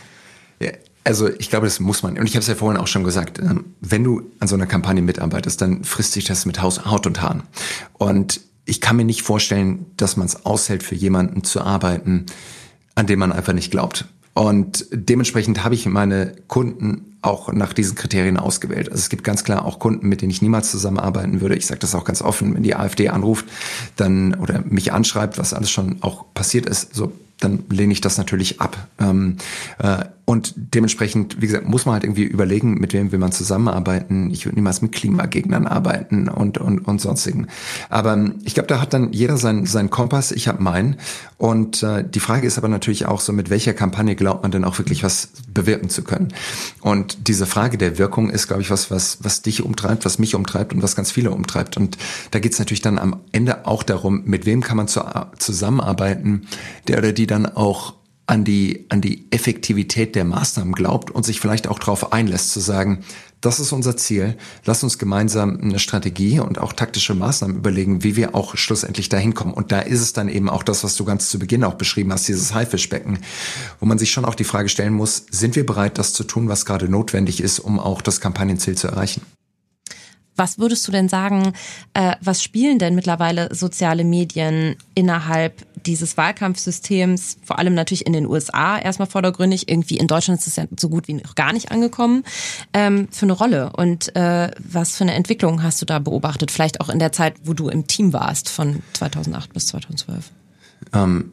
Ja, also ich glaube, das muss man. Und ich habe es ja vorhin auch schon gesagt, ähm, wenn du an so einer Kampagne mitarbeitest, dann frisst sich das mit Haut und Haaren. Und ich kann mir nicht vorstellen, dass man es aushält, für jemanden zu arbeiten, an dem man einfach nicht glaubt. Und dementsprechend habe ich meine Kunden auch nach diesen Kriterien ausgewählt. Also es gibt ganz klar auch Kunden, mit denen ich niemals zusammenarbeiten würde. Ich sage das auch ganz offen, wenn die AfD anruft, dann oder mich anschreibt, was alles schon auch passiert ist, so dann lehne ich das natürlich ab. Ähm, äh, und dementsprechend, wie gesagt, muss man halt irgendwie überlegen, mit wem will man zusammenarbeiten. Ich würde niemals mit Klimagegnern arbeiten und, und, und sonstigen. Aber ähm, ich glaube, da hat dann jeder seinen sein Kompass, ich habe meinen. Und äh, die Frage ist aber natürlich auch so, mit welcher Kampagne glaubt man denn auch wirklich was bewirken zu können? Und diese Frage der Wirkung ist, glaube ich, was, was, was dich umtreibt, was mich umtreibt und was ganz viele umtreibt. Und da geht es natürlich dann am Ende auch darum, mit wem kann man zu, zusammenarbeiten, der oder die dann auch an die, an die Effektivität der Maßnahmen glaubt und sich vielleicht auch darauf einlässt zu sagen, das ist unser Ziel. Lass uns gemeinsam eine Strategie und auch taktische Maßnahmen überlegen, wie wir auch schlussendlich dahin kommen. Und da ist es dann eben auch das, was du ganz zu Beginn auch beschrieben hast, dieses Haifischbecken, wo man sich schon auch die Frage stellen muss, sind wir bereit, das zu tun, was gerade notwendig ist, um auch das Kampagnenziel zu erreichen? Was würdest du denn sagen, äh, was spielen denn mittlerweile soziale Medien innerhalb dieses Wahlkampfsystems, vor allem natürlich in den USA erstmal vordergründig, irgendwie in Deutschland ist es ja so gut wie noch gar nicht angekommen, ähm, für eine Rolle? Und äh, was für eine Entwicklung hast du da beobachtet? Vielleicht auch in der Zeit, wo du im Team warst, von 2008 bis 2012? Ähm,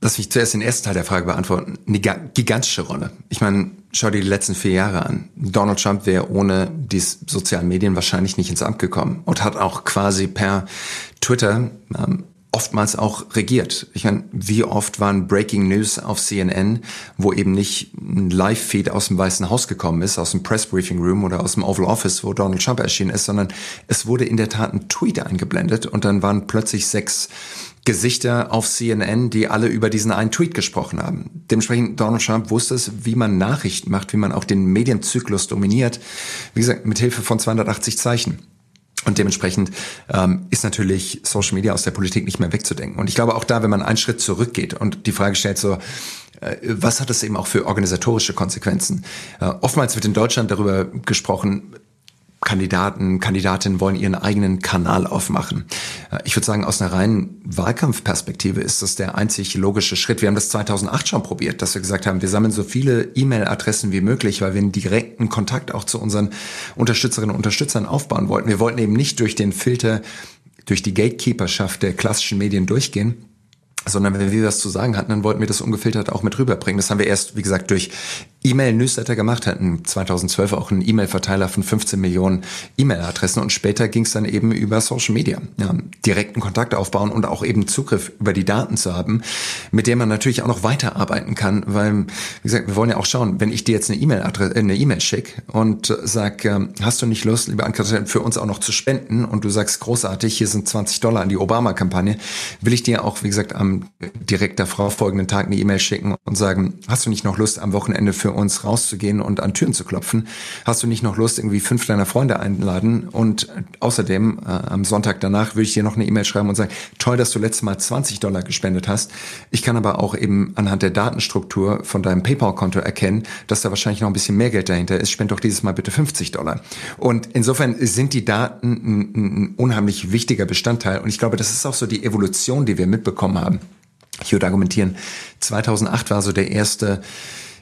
Lass mich zuerst den ersten Teil der Frage beantworten. Eine gigantische Rolle. Ich meine, schau dir die letzten vier Jahre an. Donald Trump wäre ohne die sozialen Medien wahrscheinlich nicht ins Amt gekommen und hat auch quasi per Twitter ähm, oftmals auch regiert. Ich meine, wie oft waren Breaking News auf CNN, wo eben nicht ein Live-Feed aus dem Weißen Haus gekommen ist, aus dem Press Briefing Room oder aus dem Oval Office, wo Donald Trump erschienen ist, sondern es wurde in der Tat ein Tweet eingeblendet und dann waren plötzlich sechs Gesichter auf CNN, die alle über diesen einen Tweet gesprochen haben. Dementsprechend Donald Trump wusste es, wie man Nachrichten macht, wie man auch den Medienzyklus dominiert. Wie gesagt, mit Hilfe von 280 Zeichen. Und dementsprechend ähm, ist natürlich Social Media aus der Politik nicht mehr wegzudenken. Und ich glaube auch da, wenn man einen Schritt zurückgeht und die Frage stellt so, äh, was hat es eben auch für organisatorische Konsequenzen? Äh, oftmals wird in Deutschland darüber gesprochen, Kandidaten, Kandidatinnen wollen ihren eigenen Kanal aufmachen. Ich würde sagen, aus einer reinen Wahlkampfperspektive ist das der einzig logische Schritt. Wir haben das 2008 schon probiert, dass wir gesagt haben, wir sammeln so viele E-Mail-Adressen wie möglich, weil wir einen direkten Kontakt auch zu unseren Unterstützerinnen und Unterstützern aufbauen wollten. Wir wollten eben nicht durch den Filter, durch die Gatekeeperschaft der klassischen Medien durchgehen, sondern wenn wir was zu sagen hatten, dann wollten wir das ungefiltert auch mit rüberbringen. Das haben wir erst, wie gesagt, durch E-Mail-Newsletter gemacht, hatten. 2012 auch einen E-Mail-Verteiler von 15 Millionen E-Mail-Adressen. Und später ging es dann eben über Social Media. Ja, direkten Kontakt aufbauen und auch eben Zugriff über die Daten zu haben, mit dem man natürlich auch noch weiterarbeiten kann, weil, wie gesagt, wir wollen ja auch schauen, wenn ich dir jetzt eine E-Mail-Adresse, äh, eine E-Mail schicke und sag, äh, hast du nicht Lust, liebe Anke, für uns auch noch zu spenden? Und du sagst, großartig, hier sind 20 Dollar an die Obama-Kampagne, will ich dir auch, wie gesagt, am direkt davor folgenden Tag eine E-Mail schicken und sagen, hast du nicht noch Lust, am Wochenende für uns rauszugehen und an Türen zu klopfen? Hast du nicht noch Lust, irgendwie fünf deiner Freunde einladen? Und außerdem, äh, am Sonntag danach würde ich dir noch eine E-Mail schreiben und sagen, toll, dass du letztes Mal 20 Dollar gespendet hast. Ich kann aber auch eben anhand der Datenstruktur von deinem PayPal-Konto erkennen, dass da wahrscheinlich noch ein bisschen mehr Geld dahinter ist. Spend doch dieses Mal bitte 50 Dollar. Und insofern sind die Daten ein, ein unheimlich wichtiger Bestandteil. Und ich glaube, das ist auch so die Evolution, die wir mitbekommen haben. Ich würde argumentieren, 2008 war so der erste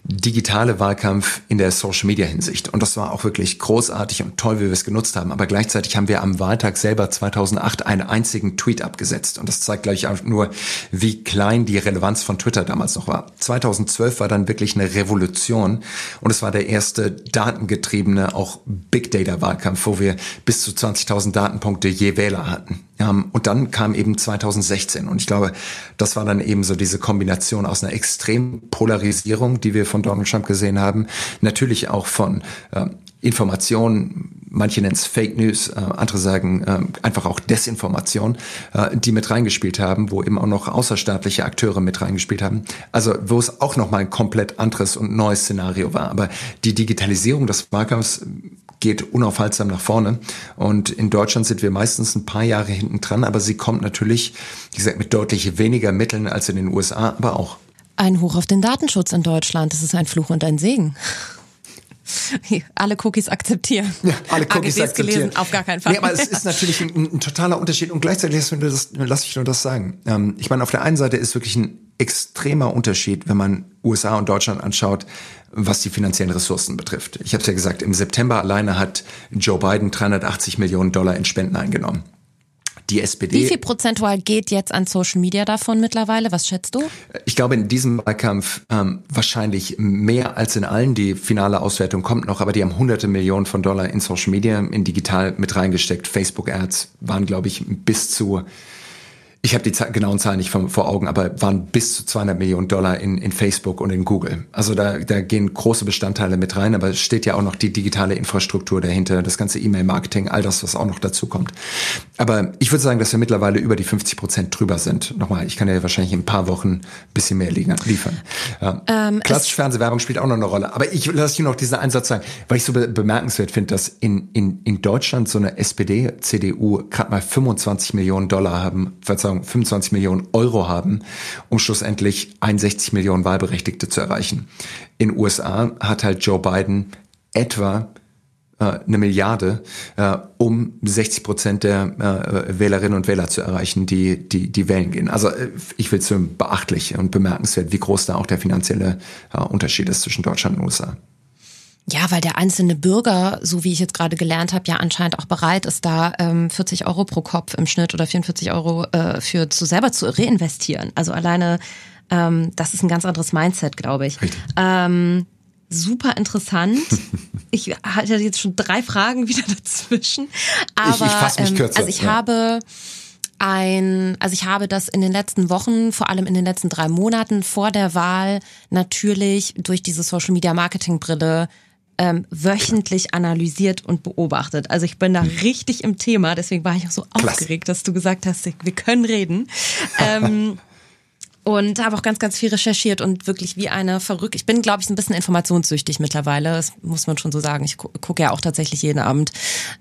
digitale Wahlkampf in der Social Media Hinsicht. Und das war auch wirklich großartig und toll, wie wir es genutzt haben. Aber gleichzeitig haben wir am Wahltag selber 2008 einen einzigen Tweet abgesetzt. Und das zeigt gleich auch nur, wie klein die Relevanz von Twitter damals noch war. 2012 war dann wirklich eine Revolution. Und es war der erste datengetriebene, auch Big Data Wahlkampf, wo wir bis zu 20.000 Datenpunkte je Wähler hatten. Und dann kam eben 2016. Und ich glaube, das war dann eben so diese Kombination aus einer extremen Polarisierung, die wir von Donald Trump gesehen haben, natürlich auch von äh, Informationen, manche nennen es Fake News, äh, andere sagen äh, einfach auch Desinformation, äh, die mit reingespielt haben, wo eben auch noch außerstaatliche Akteure mit reingespielt haben. Also wo es auch noch mal ein komplett anderes und neues Szenario war. Aber die Digitalisierung des Wahlkampfs geht unaufhaltsam nach vorne. Und in Deutschland sind wir meistens ein paar Jahre hinten dran, aber sie kommt natürlich, wie gesagt, mit deutlich weniger Mitteln als in den USA, aber auch. Ein Hoch auf den Datenschutz in Deutschland. Das ist ein Fluch und ein Segen. Alle Cookies akzeptieren. Ja, alle Cookies AGBs akzeptieren. Gelesen, auf gar keinen Fall. Nee, aber es ist natürlich ein, ein totaler Unterschied und gleichzeitig das, lass ich nur das sagen. Ähm, ich meine, auf der einen Seite ist wirklich ein extremer Unterschied, wenn man USA und Deutschland anschaut, was die finanziellen Ressourcen betrifft. Ich habe es ja gesagt, im September alleine hat Joe Biden 380 Millionen Dollar in Spenden eingenommen. Die SPD. Wie viel prozentual geht jetzt an Social Media davon mittlerweile? Was schätzt du? Ich glaube, in diesem Wahlkampf ähm, wahrscheinlich mehr als in allen. Die finale Auswertung kommt noch, aber die haben hunderte Millionen von Dollar in Social Media, in digital mit reingesteckt. Facebook Ads waren, glaube ich, bis zu ich habe die genauen Zahlen nicht vor Augen, aber waren bis zu 200 Millionen Dollar in, in Facebook und in Google. Also da, da gehen große Bestandteile mit rein, aber es steht ja auch noch die digitale Infrastruktur dahinter, das ganze E-Mail-Marketing, all das, was auch noch dazu kommt. Aber ich würde sagen, dass wir mittlerweile über die 50 Prozent drüber sind. Nochmal, ich kann ja wahrscheinlich in ein paar Wochen ein bisschen mehr liefern. Ja. Ähm, Klassische Fernsehwerbung spielt auch noch eine Rolle. Aber ich lasse hier noch diesen Einsatz sagen, weil ich so be bemerkenswert finde, dass in, in, in Deutschland so eine SPD, CDU gerade mal 25 Millionen Dollar haben, Verzeihung, 25 Millionen Euro haben, um schlussendlich 61 Millionen Wahlberechtigte zu erreichen. In USA hat halt Joe Biden etwa äh, eine Milliarde, äh, um 60 Prozent der äh, Wählerinnen und Wähler zu erreichen, die, die, die wählen gehen. Also ich will es beachtlich und bemerkenswert, wie groß da auch der finanzielle Unterschied ist zwischen Deutschland und USA. Ja, weil der einzelne Bürger, so wie ich jetzt gerade gelernt habe, ja anscheinend auch bereit ist, da ähm, 40 Euro pro Kopf im Schnitt oder 44 Euro äh, für zu selber zu reinvestieren. Also alleine, ähm, das ist ein ganz anderes Mindset, glaube ich. Ähm, super interessant. ich hatte jetzt schon drei Fragen wieder dazwischen. Aber ich, ich fasse mich ähm, kürzer. Also ich ja. habe ein, also ich habe das in den letzten Wochen, vor allem in den letzten drei Monaten vor der Wahl natürlich durch diese Social Media Marketing Brille ähm, wöchentlich analysiert und beobachtet. Also ich bin da hm. richtig im Thema, deswegen war ich auch so Klasse. aufgeregt, dass du gesagt hast, wir können reden. ähm, und habe auch ganz, ganz viel recherchiert und wirklich wie eine verrückt. Ich bin, glaube ich, ein bisschen informationssüchtig mittlerweile. Das muss man schon so sagen. Ich gu gucke ja auch tatsächlich jeden Abend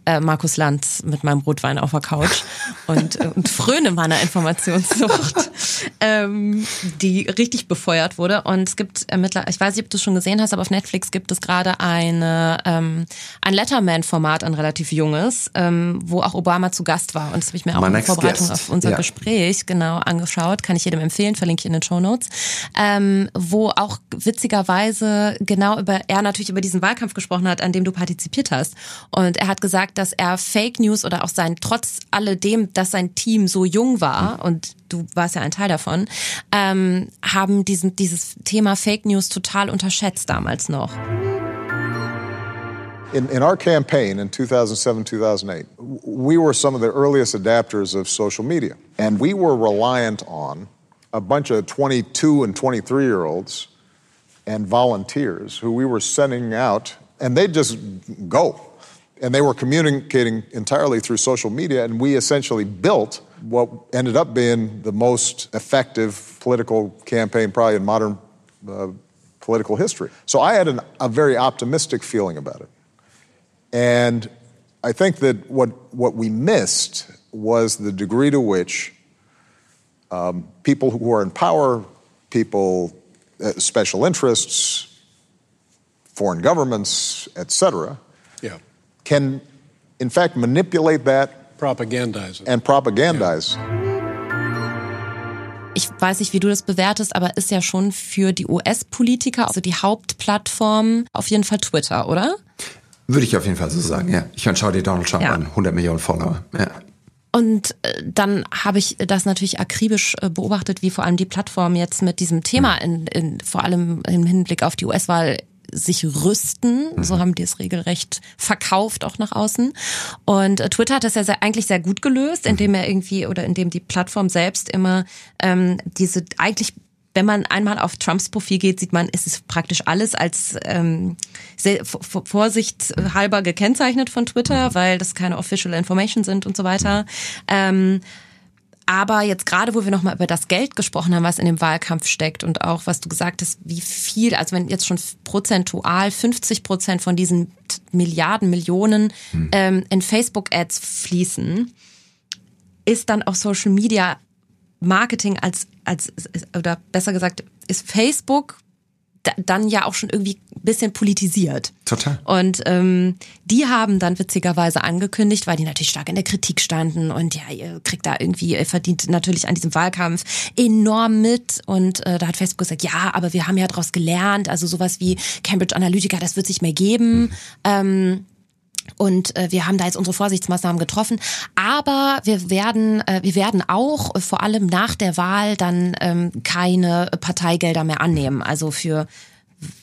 äh, Markus Lanz mit meinem Rotwein auf der Couch und, äh, und fröne meiner Informationssucht, ähm, die richtig befeuert wurde. Und es gibt äh, mittlerweile, ich weiß nicht, ob du es schon gesehen hast, aber auf Netflix gibt es gerade eine ähm, ein Letterman-Format, ein relativ junges, ähm, wo auch Obama zu Gast war. Und das habe ich mir auch My in Vorbereitung guest. auf unser ja. Gespräch genau angeschaut. Kann ich jedem empfehlen, verlinke verlinke ich in den Show Notes, ähm, wo auch witzigerweise genau über er natürlich über diesen Wahlkampf gesprochen hat, an dem du partizipiert hast. Und er hat gesagt, dass er Fake News oder auch sein trotz alledem, dass sein Team so jung war und du warst ja ein Teil davon, ähm, haben diesen dieses Thema Fake News total unterschätzt damals noch. In, in our campaign in 2007 2008, we were some of the earliest adapters of social media. And we were reliant on a bunch of 22 and 23 year olds and volunteers who we were sending out, and they'd just go. And they were communicating entirely through social media, and we essentially built what ended up being the most effective political campaign, probably in modern uh, political history. So I had an, a very optimistic feeling about it. And I think that what, what we missed was the degree to which um, people who are in power, people, uh, special interests, foreign governments, etc., yeah. can in fact manipulate that, propagandize it. and propagandize. Yeah. Ich weiß nicht, wie du das bewertest, aber ist ja schon für die US-Politiker, also die Hauptplattform, auf jeden Fall Twitter, oder? Würde ich auf jeden Fall so sagen, ja. Ich meine, schau dir Donald Trump ja. an, 100 Millionen Follower. Ja. Und äh, dann habe ich das natürlich akribisch äh, beobachtet, wie vor allem die Plattform jetzt mit diesem Thema, in, in, vor allem im Hinblick auf die US-Wahl, sich rüsten. So mhm. haben die es regelrecht verkauft auch nach außen. Und äh, Twitter hat das ja sehr, eigentlich sehr gut gelöst, indem er irgendwie oder indem die Plattform selbst immer ähm, diese eigentlich wenn man einmal auf Trumps Profil geht, sieht man, es ist praktisch alles als ähm, sehr, Vorsicht halber gekennzeichnet von Twitter, weil das keine official information sind und so weiter. Ähm, aber jetzt gerade, wo wir nochmal über das Geld gesprochen haben, was in dem Wahlkampf steckt und auch, was du gesagt hast, wie viel, also wenn jetzt schon prozentual 50 Prozent von diesen Milliarden, Millionen hm. ähm, in Facebook-Ads fließen, ist dann auch Social Media Marketing als, als, oder besser gesagt, ist Facebook dann ja auch schon irgendwie ein bisschen politisiert. Total. Und ähm, die haben dann witzigerweise angekündigt, weil die natürlich stark in der Kritik standen und ja, ihr kriegt da irgendwie, ihr verdient natürlich an diesem Wahlkampf enorm mit. Und äh, da hat Facebook gesagt, ja, aber wir haben ja daraus gelernt, also sowas wie Cambridge Analytica, das wird sich mehr geben. Mhm. Ähm, und äh, wir haben da jetzt unsere Vorsichtsmaßnahmen getroffen. Aber wir werden, äh, wir werden auch äh, vor allem nach der Wahl dann ähm, keine Parteigelder mehr annehmen. Also für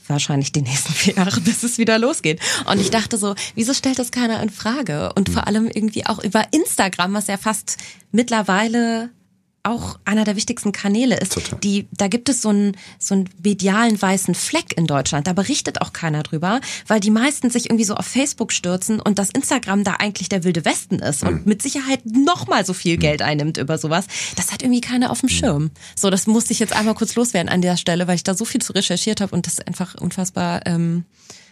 wahrscheinlich die nächsten vier Jahre, bis es wieder losgeht. Und ich dachte so, wieso stellt das keiner in Frage? Und vor allem irgendwie auch über Instagram, was ja fast mittlerweile auch einer der wichtigsten Kanäle ist. Total. Die, da gibt es so einen, so einen medialen weißen Fleck in Deutschland. Da berichtet auch keiner drüber, weil die meisten sich irgendwie so auf Facebook stürzen und das Instagram da eigentlich der wilde Westen ist und mhm. mit Sicherheit noch mal so viel mhm. Geld einnimmt über sowas. Das hat irgendwie keiner auf dem. Schirm. So, das musste ich jetzt einmal kurz loswerden an der Stelle, weil ich da so viel zu recherchiert habe und das einfach unfassbar ähm,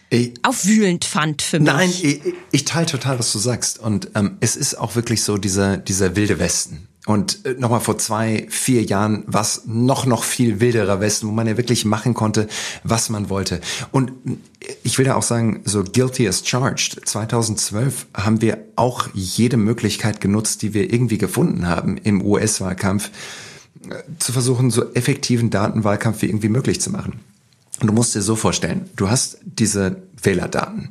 ich, aufwühlend fand für mich. Nein, ich, ich teile total, was du sagst. Und ähm, es ist auch wirklich so dieser, dieser wilde Westen. Und äh, nochmal vor zwei, vier Jahren war es noch, noch viel wilderer Westen, wo man ja wirklich machen konnte, was man wollte. Und ich will da auch sagen, so guilty as charged. 2012 haben wir auch jede Möglichkeit genutzt, die wir irgendwie gefunden haben im US-Wahlkampf, äh, zu versuchen, so effektiven Datenwahlkampf wie irgendwie möglich zu machen. Und du musst dir so vorstellen, du hast diese Wählerdaten.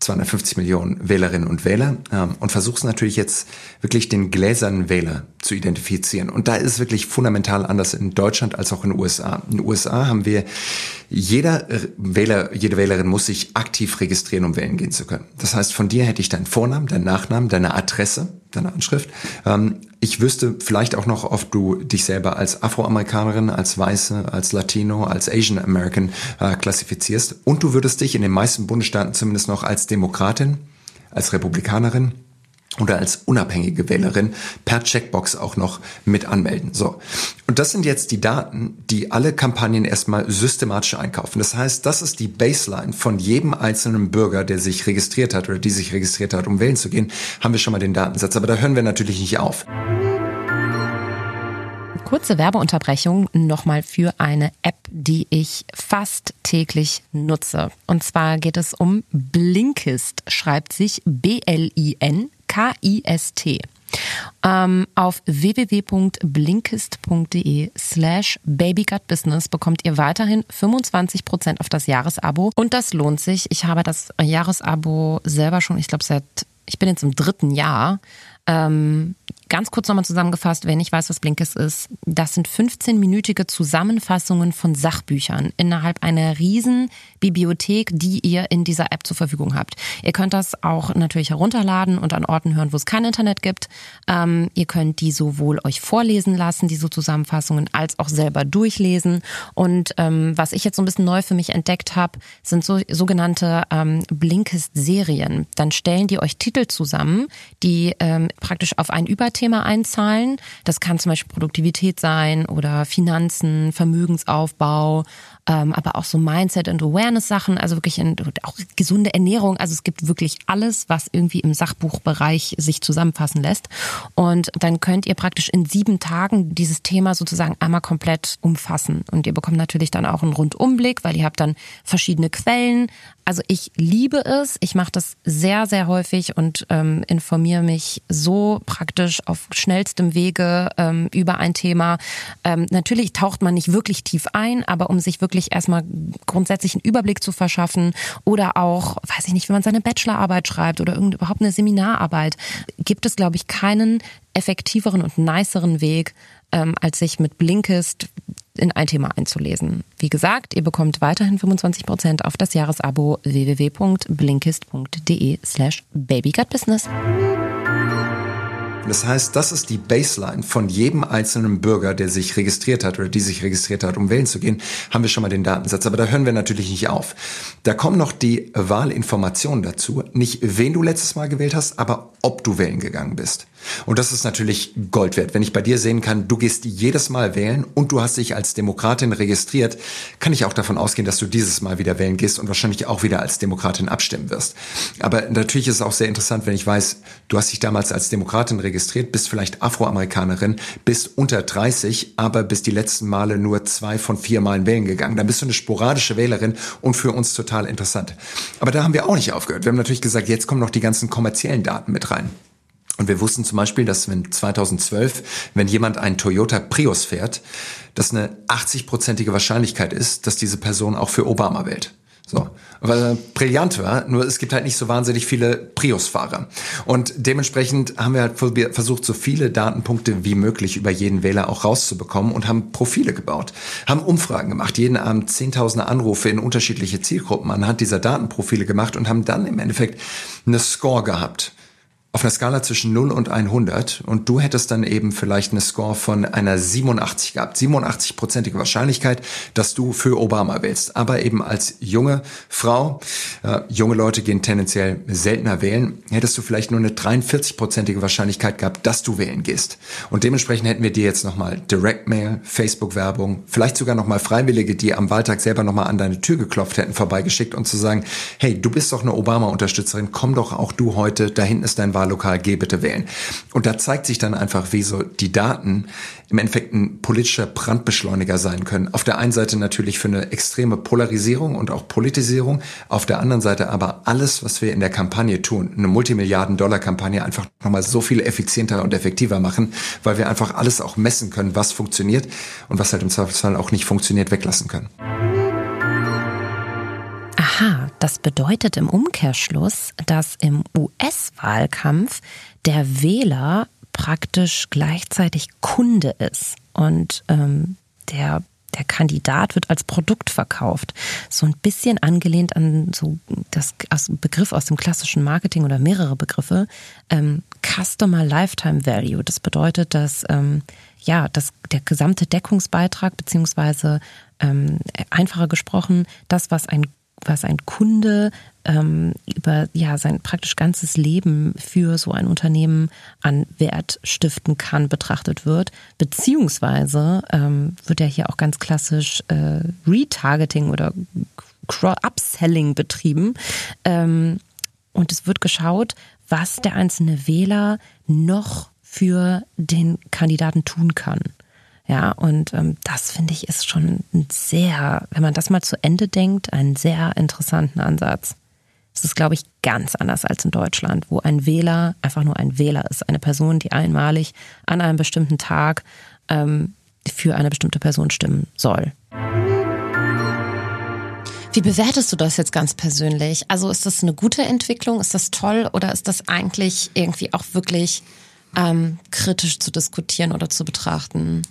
250 Millionen Wählerinnen und Wähler ähm, und versuchst natürlich jetzt wirklich den gläsernen Wähler zu identifizieren. Und da ist es wirklich fundamental anders in Deutschland als auch in den USA. In den USA haben wir jeder Wähler, jede Wählerin muss sich aktiv registrieren, um wählen gehen zu können. Das heißt, von dir hätte ich deinen Vornamen, deinen Nachnamen, deine Adresse, deine Anschrift. Ähm, ich wüsste vielleicht auch noch, ob du dich selber als Afroamerikanerin, als Weiße, als Latino, als Asian American äh, klassifizierst. Und du würdest dich in den meisten Bundesstaaten zumindest noch als Demokratin, als Republikanerin oder als unabhängige Wählerin per Checkbox auch noch mit anmelden. So. Und das sind jetzt die Daten, die alle Kampagnen erstmal systematisch einkaufen. Das heißt, das ist die Baseline von jedem einzelnen Bürger, der sich registriert hat oder die sich registriert hat, um wählen zu gehen, haben wir schon mal den Datensatz. Aber da hören wir natürlich nicht auf. Kurze Werbeunterbrechung nochmal für eine App, die ich fast täglich nutze. Und zwar geht es um Blinkist, schreibt sich B-L-I-N-K-I-S-T. Ähm, auf www.blinkist.de slash babygutbusiness bekommt ihr weiterhin 25% auf das Jahresabo und das lohnt sich. Ich habe das Jahresabo selber schon, ich glaube seit, ich bin jetzt im dritten Jahr. Ähm, Ganz kurz nochmal zusammengefasst, wer nicht weiß, was Blinkist ist, das sind 15-minütige Zusammenfassungen von Sachbüchern innerhalb einer riesen Bibliothek, die ihr in dieser App zur Verfügung habt. Ihr könnt das auch natürlich herunterladen und an Orten hören, wo es kein Internet gibt. Ähm, ihr könnt die sowohl euch vorlesen lassen, diese Zusammenfassungen, als auch selber durchlesen. Und ähm, was ich jetzt so ein bisschen neu für mich entdeckt habe, sind so sogenannte ähm, Blinkist-Serien. Dann stellen die euch Titel zusammen, die ähm, praktisch auf ein Überthema Thema einzahlen. Das kann zum Beispiel Produktivität sein oder Finanzen, Vermögensaufbau, ähm, aber auch so Mindset und Awareness Sachen, also wirklich in, auch gesunde Ernährung. Also es gibt wirklich alles, was irgendwie im Sachbuchbereich sich zusammenfassen lässt. Und dann könnt ihr praktisch in sieben Tagen dieses Thema sozusagen einmal komplett umfassen. Und ihr bekommt natürlich dann auch einen Rundumblick, weil ihr habt dann verschiedene Quellen. Also ich liebe es. Ich mache das sehr, sehr häufig und ähm, informiere mich so praktisch auf schnellstem Wege ähm, über ein Thema. Ähm, natürlich taucht man nicht wirklich tief ein, aber um sich wirklich wirklich erstmal grundsätzlich einen Überblick zu verschaffen oder auch, weiß ich nicht, wenn man seine Bachelorarbeit schreibt oder überhaupt eine Seminararbeit, gibt es, glaube ich, keinen effektiveren und niceren Weg, ähm, als sich mit Blinkist in ein Thema einzulesen. Wie gesagt, ihr bekommt weiterhin 25% auf das Jahresabo www.blinkist.de slash babygutbusiness. Das heißt, das ist die Baseline von jedem einzelnen Bürger, der sich registriert hat oder die sich registriert hat, um wählen zu gehen, haben wir schon mal den Datensatz. Aber da hören wir natürlich nicht auf. Da kommen noch die Wahlinformationen dazu. Nicht, wen du letztes Mal gewählt hast, aber ob du wählen gegangen bist. Und das ist natürlich Gold wert. Wenn ich bei dir sehen kann, du gehst jedes Mal wählen und du hast dich als Demokratin registriert, kann ich auch davon ausgehen, dass du dieses Mal wieder wählen gehst und wahrscheinlich auch wieder als Demokratin abstimmen wirst. Aber natürlich ist es auch sehr interessant, wenn ich weiß, du hast dich damals als Demokratin registriert, bist vielleicht Afroamerikanerin, bist unter 30, aber bist die letzten Male nur zwei von vier Malen wählen gegangen. Dann bist du eine sporadische Wählerin und für uns total interessant. Aber da haben wir auch nicht aufgehört. Wir haben natürlich gesagt, jetzt kommen noch die ganzen kommerziellen Daten mit rein. Und wir wussten zum Beispiel, dass wenn 2012, wenn jemand einen Toyota Prius fährt, dass eine 80-prozentige Wahrscheinlichkeit ist, dass diese Person auch für Obama wählt. So, weil er brillant war, nur es gibt halt nicht so wahnsinnig viele Prius-Fahrer. Und dementsprechend haben wir halt versucht, so viele Datenpunkte wie möglich über jeden Wähler auch rauszubekommen und haben Profile gebaut, haben Umfragen gemacht, jeden Abend zehntausende Anrufe in unterschiedliche Zielgruppen anhand dieser Datenprofile gemacht und haben dann im Endeffekt eine Score gehabt auf einer Skala zwischen 0 und 100 und du hättest dann eben vielleicht eine Score von einer 87 gehabt. 87-prozentige Wahrscheinlichkeit, dass du für Obama wählst. Aber eben als junge Frau, äh, junge Leute gehen tendenziell seltener wählen, hättest du vielleicht nur eine 43-prozentige Wahrscheinlichkeit gehabt, dass du wählen gehst. Und dementsprechend hätten wir dir jetzt nochmal Direct Mail, Facebook-Werbung, vielleicht sogar nochmal Freiwillige, die am Wahltag selber nochmal an deine Tür geklopft hätten, vorbeigeschickt und zu sagen, hey, du bist doch eine Obama-Unterstützerin, komm doch auch du heute, da hinten ist dein Wahllokal, geh bitte wählen. Und da zeigt sich dann einfach, wie so die Daten im Endeffekt ein politischer Brandbeschleuniger sein können. Auf der einen Seite natürlich für eine extreme Polarisierung und auch Politisierung, auf der anderen Seite aber alles, was wir in der Kampagne tun, eine Multimilliarden-Dollar-Kampagne einfach nochmal so viel effizienter und effektiver machen, weil wir einfach alles auch messen können, was funktioniert und was halt im Zweifelsfall auch nicht funktioniert, weglassen können. Das bedeutet im Umkehrschluss, dass im US-Wahlkampf der Wähler praktisch gleichzeitig Kunde ist und ähm, der der Kandidat wird als Produkt verkauft. So ein bisschen angelehnt an so das Begriff aus dem klassischen Marketing oder mehrere Begriffe. Ähm, Customer Lifetime Value. Das bedeutet, dass ähm, ja, dass der gesamte Deckungsbeitrag beziehungsweise ähm, einfacher gesprochen, das, was ein was ein Kunde ähm, über ja sein praktisch ganzes Leben für so ein Unternehmen an Wert stiften kann, betrachtet wird. Beziehungsweise ähm, wird ja hier auch ganz klassisch äh, Retargeting oder Upselling betrieben. Ähm, und es wird geschaut, was der einzelne Wähler noch für den Kandidaten tun kann. Ja, und ähm, das finde ich ist schon ein sehr, wenn man das mal zu Ende denkt, einen sehr interessanten Ansatz. Es ist, glaube ich, ganz anders als in Deutschland, wo ein Wähler einfach nur ein Wähler ist. Eine Person, die einmalig an einem bestimmten Tag ähm, für eine bestimmte Person stimmen soll. Wie bewertest du das jetzt ganz persönlich? Also ist das eine gute Entwicklung? Ist das toll? Oder ist das eigentlich irgendwie auch wirklich ähm, kritisch zu diskutieren oder zu betrachten?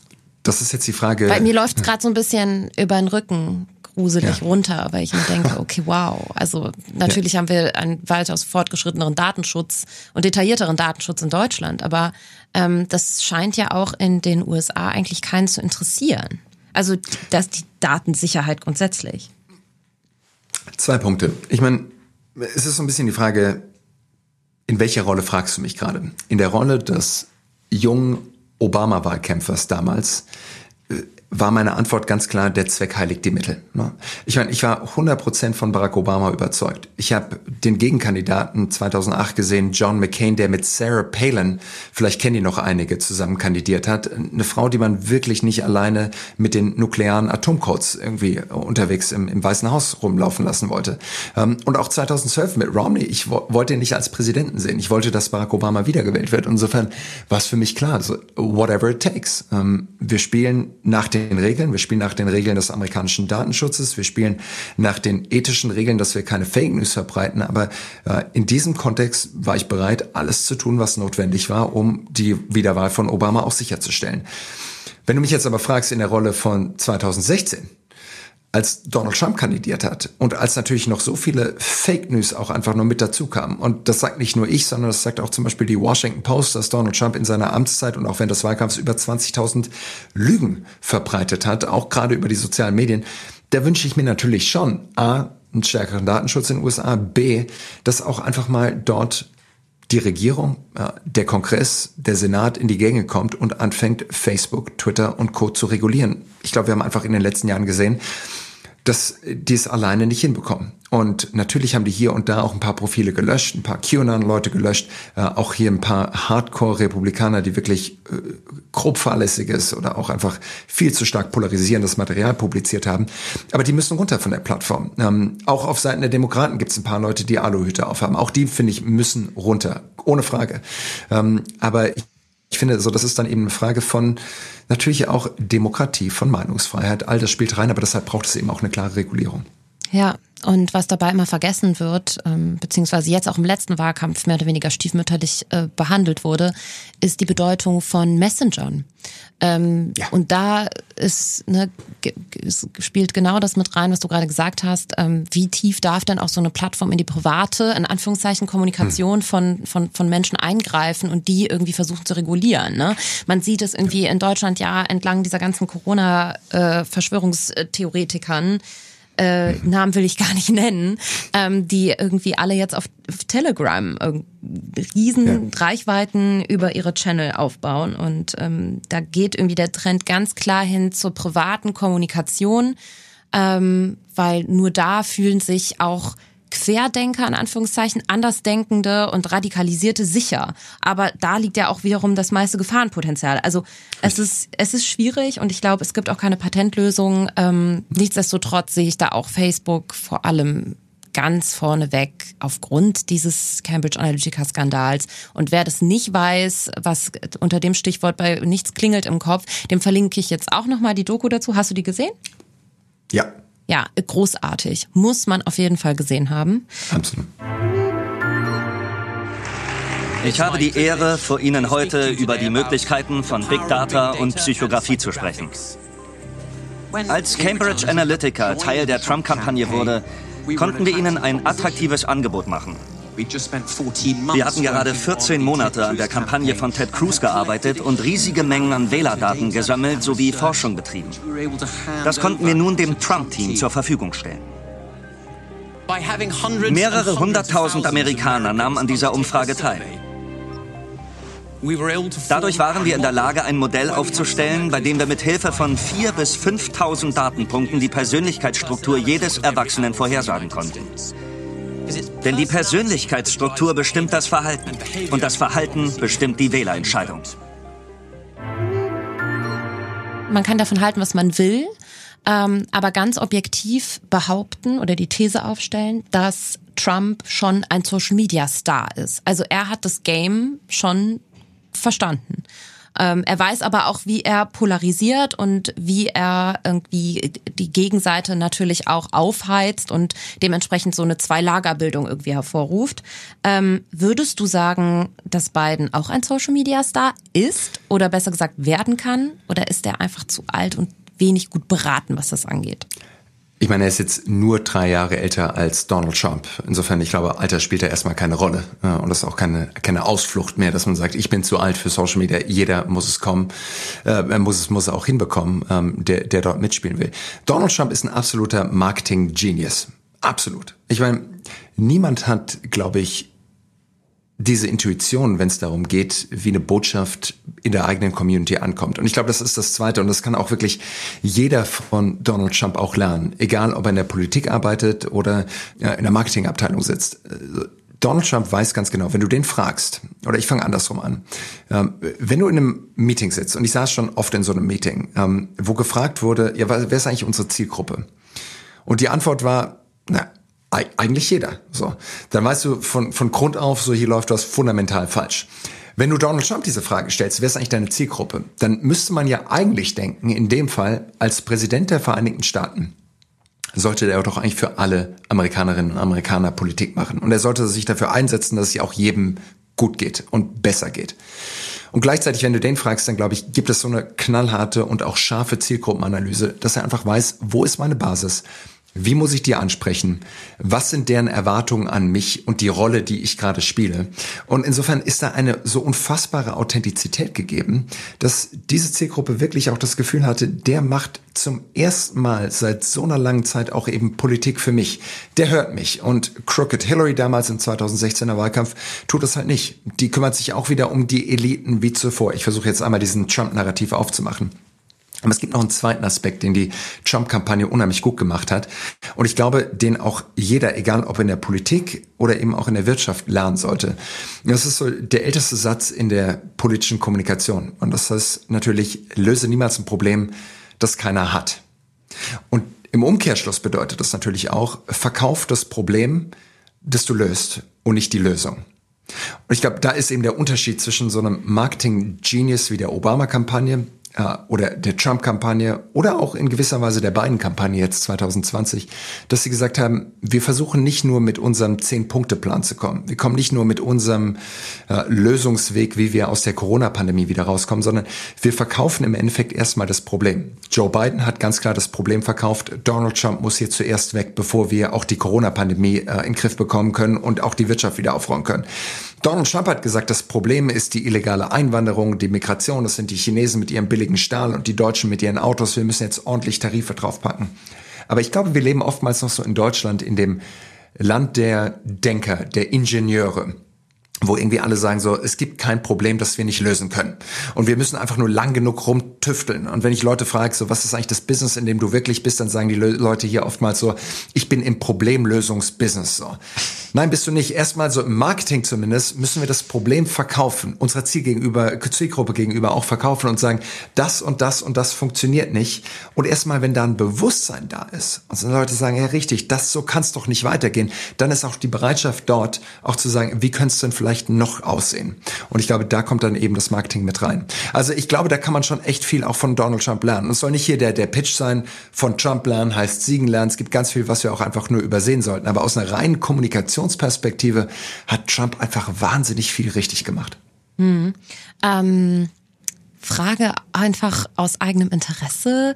Das ist jetzt die Frage. Bei mir läuft es gerade so ein bisschen über den Rücken gruselig ja. runter, weil ich mir denke, okay, wow. Also natürlich ja. haben wir einen weitaus fortgeschritteneren Datenschutz und detaillierteren Datenschutz in Deutschland, aber ähm, das scheint ja auch in den USA eigentlich keinen zu interessieren. Also dass die Datensicherheit grundsätzlich. Zwei Punkte. Ich meine, es ist so ein bisschen die Frage, in welcher Rolle fragst du mich gerade? In der Rolle des jungen Obama-Wahlkämpfers damals war meine Antwort ganz klar, der Zweck heiligt die Mittel. Ne? Ich meine, ich war 100% von Barack Obama überzeugt. Ich habe den Gegenkandidaten 2008 gesehen, John McCain, der mit Sarah Palin, vielleicht kennen die noch einige, zusammen kandidiert hat. Eine Frau, die man wirklich nicht alleine mit den nuklearen Atomcodes irgendwie unterwegs im, im Weißen Haus rumlaufen lassen wollte. Ähm, und auch 2012 mit Romney. Ich wollte ihn nicht als Präsidenten sehen. Ich wollte, dass Barack Obama wiedergewählt wird. Insofern war es für mich klar, so, whatever it takes. Ähm, wir spielen nach dem den Regeln, wir spielen nach den Regeln des amerikanischen Datenschutzes, wir spielen nach den ethischen Regeln, dass wir keine Fake News verbreiten. Aber äh, in diesem Kontext war ich bereit, alles zu tun, was notwendig war, um die Wiederwahl von Obama auch sicherzustellen. Wenn du mich jetzt aber fragst in der Rolle von 2016, als Donald Trump kandidiert hat und als natürlich noch so viele Fake News auch einfach nur mit dazu kamen. Und das sagt nicht nur ich, sondern das sagt auch zum Beispiel die Washington Post, dass Donald Trump in seiner Amtszeit und auch während des Wahlkampfs über 20.000 Lügen verbreitet hat, auch gerade über die sozialen Medien. Da wünsche ich mir natürlich schon, A, einen stärkeren Datenschutz in den USA, B, dass auch einfach mal dort die Regierung, der Kongress, der Senat in die Gänge kommt und anfängt, Facebook, Twitter und Co. zu regulieren. Ich glaube, wir haben einfach in den letzten Jahren gesehen, dass die es alleine nicht hinbekommen. Und natürlich haben die hier und da auch ein paar Profile gelöscht, ein paar QAnon-Leute gelöscht, äh, auch hier ein paar Hardcore-Republikaner, die wirklich äh, grob fahrlässiges oder auch einfach viel zu stark polarisierendes Material publiziert haben. Aber die müssen runter von der Plattform. Ähm, auch auf Seiten der Demokraten gibt es ein paar Leute, die Aluhüte aufhaben. Auch die, finde ich, müssen runter. Ohne Frage. Ähm, aber ich ich finde, so das ist dann eben eine Frage von natürlich auch Demokratie, von Meinungsfreiheit. All das spielt rein, aber deshalb braucht es eben auch eine klare Regulierung. Ja, und was dabei immer vergessen wird, ähm, beziehungsweise jetzt auch im letzten Wahlkampf mehr oder weniger stiefmütterlich äh, behandelt wurde, ist die Bedeutung von Messengern. Ähm, ja. Und da ist, ne, spielt genau das mit rein, was du gerade gesagt hast. Ähm, wie tief darf denn auch so eine Plattform in die private, in Anführungszeichen, Kommunikation hm. von, von, von Menschen eingreifen und die irgendwie versuchen zu regulieren? Ne? Man sieht es irgendwie in Deutschland ja entlang dieser ganzen Corona-Verschwörungstheoretikern. Äh, äh, Namen will ich gar nicht nennen, ähm, die irgendwie alle jetzt auf Telegram äh, riesen ja. Reichweiten über ihre Channel aufbauen. Und ähm, da geht irgendwie der Trend ganz klar hin zur privaten Kommunikation, ähm, weil nur da fühlen sich auch Querdenker, in Anführungszeichen, Andersdenkende und Radikalisierte sicher. Aber da liegt ja auch wiederum das meiste Gefahrenpotenzial. Also es ist, es ist schwierig und ich glaube, es gibt auch keine Patentlösung. Ähm, nichtsdestotrotz sehe ich da auch Facebook vor allem ganz vorneweg aufgrund dieses Cambridge Analytica-Skandals. Und wer das nicht weiß, was unter dem Stichwort bei nichts klingelt im Kopf, dem verlinke ich jetzt auch nochmal die Doku dazu. Hast du die gesehen? Ja, ja, großartig. Muss man auf jeden Fall gesehen haben. Absolut. Ich habe die Ehre, vor Ihnen heute über die Möglichkeiten von Big Data und Psychografie zu sprechen. Als Cambridge Analytica Teil der Trump-Kampagne wurde, konnten wir Ihnen ein attraktives Angebot machen. Wir hatten gerade 14 Monate an der Kampagne von Ted Cruz gearbeitet und riesige Mengen an Wählerdaten gesammelt sowie Forschung betrieben. Das konnten wir nun dem Trump-Team zur Verfügung stellen. Mehrere hunderttausend Amerikaner nahmen an dieser Umfrage teil. Dadurch waren wir in der Lage, ein Modell aufzustellen, bei dem wir mit Hilfe von 4.000 bis 5.000 Datenpunkten die Persönlichkeitsstruktur jedes Erwachsenen vorhersagen konnten. Denn die Persönlichkeitsstruktur bestimmt das Verhalten und das Verhalten bestimmt die Wählerentscheidung. Man kann davon halten, was man will, ähm, aber ganz objektiv behaupten oder die These aufstellen, dass Trump schon ein Social Media Star ist. Also er hat das Game schon verstanden. Ähm, er weiß aber auch, wie er polarisiert und wie er irgendwie die Gegenseite natürlich auch aufheizt und dementsprechend so eine Zwei-Lager-Bildung irgendwie hervorruft. Ähm, würdest du sagen, dass Biden auch ein Social-Media-Star ist oder besser gesagt werden kann? Oder ist er einfach zu alt und wenig gut beraten, was das angeht? Ich meine, er ist jetzt nur drei Jahre älter als Donald Trump. Insofern, ich glaube, Alter spielt da erstmal keine Rolle. Und das ist auch keine, keine Ausflucht mehr, dass man sagt, ich bin zu alt für Social Media, jeder muss es kommen, äh, er muss es, muss er auch hinbekommen, ähm, der, der dort mitspielen will. Donald Trump ist ein absoluter Marketing-Genius. Absolut. Ich meine, niemand hat, glaube ich, diese Intuition, wenn es darum geht, wie eine Botschaft in der eigenen Community ankommt. Und ich glaube, das ist das Zweite und das kann auch wirklich jeder von Donald Trump auch lernen, egal ob er in der Politik arbeitet oder in der Marketingabteilung sitzt. Donald Trump weiß ganz genau, wenn du den fragst, oder ich fange andersrum an, ähm, wenn du in einem Meeting sitzt, und ich saß schon oft in so einem Meeting, ähm, wo gefragt wurde, ja, wer ist eigentlich unsere Zielgruppe? Und die Antwort war, na, eigentlich jeder. So, dann weißt du von, von Grund auf, so hier läuft was fundamental falsch. Wenn du Donald Trump diese Frage stellst, wer ist eigentlich deine Zielgruppe? Dann müsste man ja eigentlich denken, in dem Fall, als Präsident der Vereinigten Staaten sollte er doch eigentlich für alle Amerikanerinnen und Amerikaner Politik machen. Und er sollte sich dafür einsetzen, dass es ja auch jedem gut geht und besser geht. Und gleichzeitig, wenn du den fragst, dann glaube ich, gibt es so eine knallharte und auch scharfe Zielgruppenanalyse, dass er einfach weiß, wo ist meine Basis? Wie muss ich die ansprechen? Was sind deren Erwartungen an mich und die Rolle, die ich gerade spiele? Und insofern ist da eine so unfassbare Authentizität gegeben, dass diese Zielgruppe wirklich auch das Gefühl hatte, der macht zum ersten Mal seit so einer langen Zeit auch eben Politik für mich. Der hört mich. Und Crooked Hillary damals im 2016er Wahlkampf tut das halt nicht. Die kümmert sich auch wieder um die Eliten wie zuvor. Ich versuche jetzt einmal diesen Trump-Narrativ aufzumachen. Aber es gibt noch einen zweiten Aspekt, den die Trump-Kampagne unheimlich gut gemacht hat. Und ich glaube, den auch jeder, egal ob in der Politik oder eben auch in der Wirtschaft, lernen sollte. Das ist so der älteste Satz in der politischen Kommunikation. Und das heißt natürlich, löse niemals ein Problem, das keiner hat. Und im Umkehrschluss bedeutet das natürlich auch, verkauf das Problem, das du löst und nicht die Lösung. Und ich glaube, da ist eben der Unterschied zwischen so einem Marketing-Genius wie der Obama-Kampagne, oder der Trump-Kampagne oder auch in gewisser Weise der Biden-Kampagne jetzt 2020, dass sie gesagt haben, wir versuchen nicht nur mit unserem Zehn-Punkte-Plan zu kommen. Wir kommen nicht nur mit unserem äh, Lösungsweg, wie wir aus der Corona-Pandemie wieder rauskommen, sondern wir verkaufen im Endeffekt erstmal das Problem. Joe Biden hat ganz klar das Problem verkauft. Donald Trump muss hier zuerst weg, bevor wir auch die Corona-Pandemie äh, in den Griff bekommen können und auch die Wirtschaft wieder aufräumen können. Donald Trump hat gesagt, das Problem ist die illegale Einwanderung, die Migration, das sind die Chinesen mit ihrem billigen Stahl und die Deutschen mit ihren Autos. Wir müssen jetzt ordentlich Tarife draufpacken. Aber ich glaube, wir leben oftmals noch so in Deutschland, in dem Land der Denker, der Ingenieure wo irgendwie alle sagen so, es gibt kein Problem, das wir nicht lösen können. Und wir müssen einfach nur lang genug rumtüfteln. Und wenn ich Leute frage, so, was ist eigentlich das Business, in dem du wirklich bist, dann sagen die Leute hier oftmals so, ich bin im Problemlösungsbusiness, so. Nein, bist du nicht. Erstmal so im Marketing zumindest müssen wir das Problem verkaufen, unserer Ziel gegenüber, Zielgruppe gegenüber auch verkaufen und sagen, das und das und das funktioniert nicht. Und erstmal, wenn da ein Bewusstsein da ist und so Leute sagen, ja richtig, das so kann es doch nicht weitergehen, dann ist auch die Bereitschaft dort, auch zu sagen, wie könnte es denn vielleicht vielleicht noch aussehen? Und ich glaube, da kommt dann eben das Marketing mit rein. Also ich glaube, da kann man schon echt viel auch von Donald Trump lernen. Und es soll nicht hier der, der Pitch sein, von Trump lernen heißt siegen lernen. Es gibt ganz viel, was wir auch einfach nur übersehen sollten. Aber aus einer reinen Kommunikationsperspektive hat Trump einfach wahnsinnig viel richtig gemacht. Hm. Ähm, Frage einfach aus eigenem Interesse.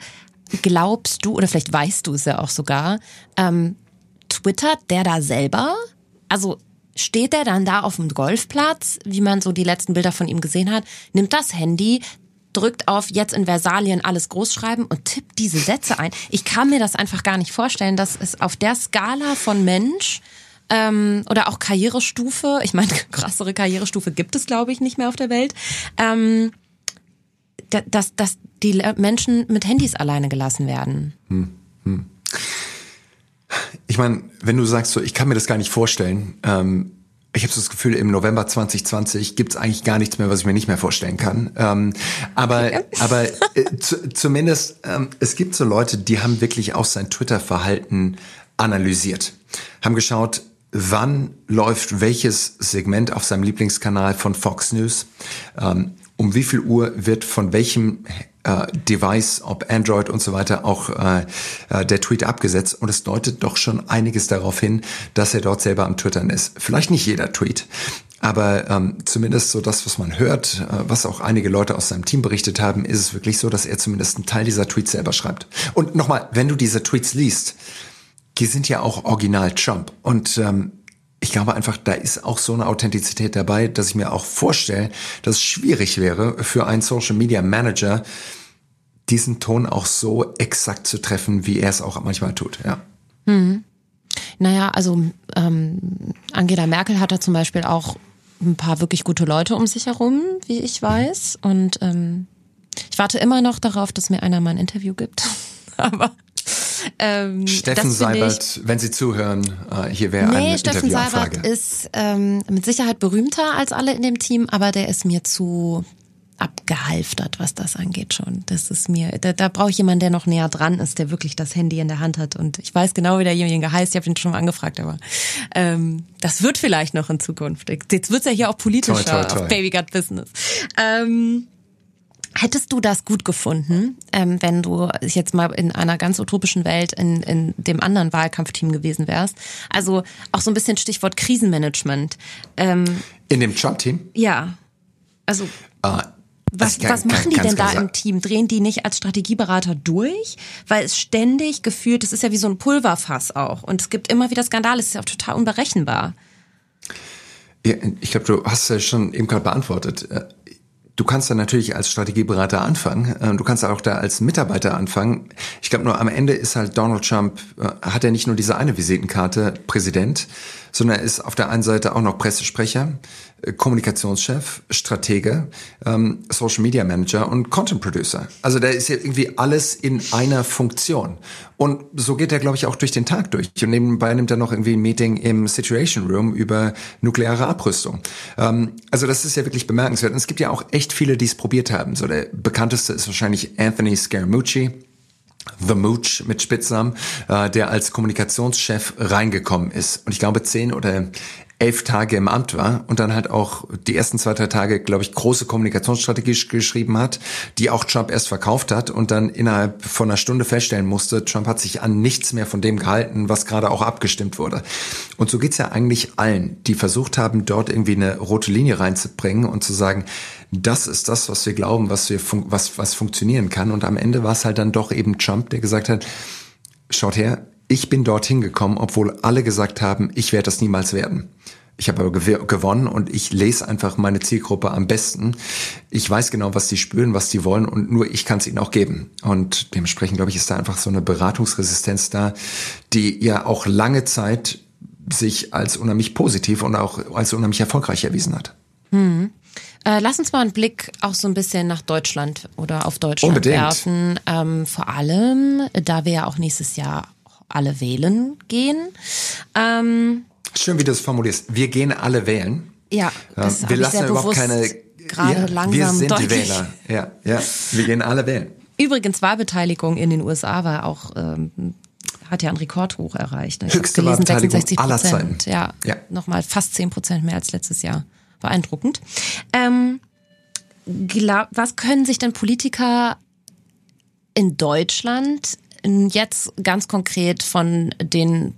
Glaubst du, oder vielleicht weißt du es ja auch sogar, ähm, twittert der da selber? Also steht er dann da auf dem Golfplatz, wie man so die letzten Bilder von ihm gesehen hat, nimmt das Handy, drückt auf jetzt in Versalien alles großschreiben und tippt diese Sätze ein. Ich kann mir das einfach gar nicht vorstellen, dass es auf der Skala von Mensch ähm, oder auch Karrierestufe, ich meine, krassere Karrierestufe gibt es, glaube ich, nicht mehr auf der Welt, ähm, dass, dass die Menschen mit Handys alleine gelassen werden. Hm, hm. Ich meine, wenn du sagst so, ich kann mir das gar nicht vorstellen, ähm, ich habe so das Gefühl, im November 2020 gibt es eigentlich gar nichts mehr, was ich mir nicht mehr vorstellen kann. Ähm, aber aber äh, zu, zumindest, ähm, es gibt so Leute, die haben wirklich auch sein Twitter-Verhalten analysiert, haben geschaut, wann läuft welches Segment auf seinem Lieblingskanal von Fox News, ähm, um wie viel Uhr wird von welchem äh, Device, ob Android und so weiter, auch äh, äh, der Tweet abgesetzt. Und es deutet doch schon einiges darauf hin, dass er dort selber am Twittern ist. Vielleicht nicht jeder Tweet, aber ähm, zumindest so das, was man hört, äh, was auch einige Leute aus seinem Team berichtet haben, ist es wirklich so, dass er zumindest einen Teil dieser Tweets selber schreibt. Und nochmal, wenn du diese Tweets liest, die sind ja auch original Trump. Und ähm, ich glaube einfach, da ist auch so eine Authentizität dabei, dass ich mir auch vorstelle, dass es schwierig wäre für einen Social Media Manager, diesen Ton auch so exakt zu treffen, wie er es auch manchmal tut, ja. Hm. Naja, also ähm, Angela Merkel hat da zum Beispiel auch ein paar wirklich gute Leute um sich herum, wie ich weiß. Und ähm, ich warte immer noch darauf, dass mir einer mal ein Interview gibt. Aber ähm, Steffen Seibert, wenn Sie zuhören, äh, hier wäre nee, eine Steffen Seibert ist ähm, mit Sicherheit berühmter als alle in dem Team, aber der ist mir zu abgehalftert, was das angeht schon. Das ist mir, da, da brauche ich jemanden, der noch näher dran ist, der wirklich das Handy in der Hand hat. Und ich weiß genau, wie derjenige heißt. Ich habe ihn schon mal angefragt, aber ähm, das wird vielleicht noch in Zukunft. Jetzt wird's ja hier auch politischer toi, toi, toi. auf Baby Got Business. Ähm, Hättest du das gut gefunden, ähm, wenn du jetzt mal in einer ganz utopischen Welt in, in dem anderen Wahlkampfteam gewesen wärst? Also auch so ein bisschen Stichwort Krisenmanagement. Ähm, in dem Trump-Team? Ja. Also uh, was, kann, was machen die denn da im Team? Drehen die nicht als Strategieberater durch? Weil es ständig gefühlt, es ist ja wie so ein Pulverfass auch. Und es gibt immer wieder Skandale, es ist ja auch total unberechenbar. Ja, ich glaube, du hast ja schon eben gerade beantwortet. Du kannst da natürlich als Strategieberater anfangen. Ähm, du kannst auch da als Mitarbeiter anfangen. Ich glaube nur am Ende ist halt Donald Trump, äh, hat er nicht nur diese eine Visitenkarte Präsident, sondern er ist auf der einen Seite auch noch Pressesprecher, Kommunikationschef, Stratege, ähm, Social Media Manager und Content Producer. Also da ist ja irgendwie alles in einer Funktion. Und so geht er, glaube ich, auch durch den Tag durch. Und nebenbei nimmt er noch irgendwie ein Meeting im Situation Room über nukleare Abrüstung. Ähm, also das ist ja wirklich bemerkenswert. Und es gibt ja auch echt viele, die es probiert haben. So der bekannteste ist wahrscheinlich Anthony Scaramucci. The Mooch mit Spitznamen, äh, der als Kommunikationschef reingekommen ist. Und ich glaube, zehn oder elf Tage im Amt war und dann halt auch die ersten zwei, drei Tage, glaube ich, große Kommunikationsstrategie geschrieben hat, die auch Trump erst verkauft hat und dann innerhalb von einer Stunde feststellen musste, Trump hat sich an nichts mehr von dem gehalten, was gerade auch abgestimmt wurde. Und so geht's ja eigentlich allen, die versucht haben, dort irgendwie eine rote Linie reinzubringen und zu sagen, das ist das, was wir glauben, was wir was, was funktionieren kann. Und am Ende war es halt dann doch eben Trump, der gesagt hat, schaut her, ich bin dorthin gekommen, obwohl alle gesagt haben, ich werde das niemals werden. Ich habe aber gewonnen und ich lese einfach meine Zielgruppe am besten. Ich weiß genau, was sie spüren, was sie wollen und nur ich kann es ihnen auch geben. Und dementsprechend, glaube ich, ist da einfach so eine Beratungsresistenz da, die ja auch lange Zeit sich als unheimlich positiv und auch als unheimlich erfolgreich erwiesen hat. Hm. Äh, lass uns mal einen Blick auch so ein bisschen nach Deutschland oder auf Deutschland Unbedingt. werfen. Ähm, vor allem, da wir ja auch nächstes Jahr alle wählen gehen. Ähm, Schön, wie du es formulierst. Wir gehen alle wählen. Ja, das wir lassen überhaupt keine. Gerade ja, langsam wir sind deutlich. die Wähler. Ja, ja, wir gehen alle wählen. Übrigens Wahlbeteiligung in den USA war auch ähm, hat ja ein Rekordhoch erreicht. Ich Höchste gelesen, Wahlbeteiligung 66 aller Zeiten. Ja, ja. nochmal fast 10 Prozent mehr als letztes Jahr. Beeindruckend. Ähm, glaub, was können sich denn Politiker in Deutschland jetzt ganz konkret von den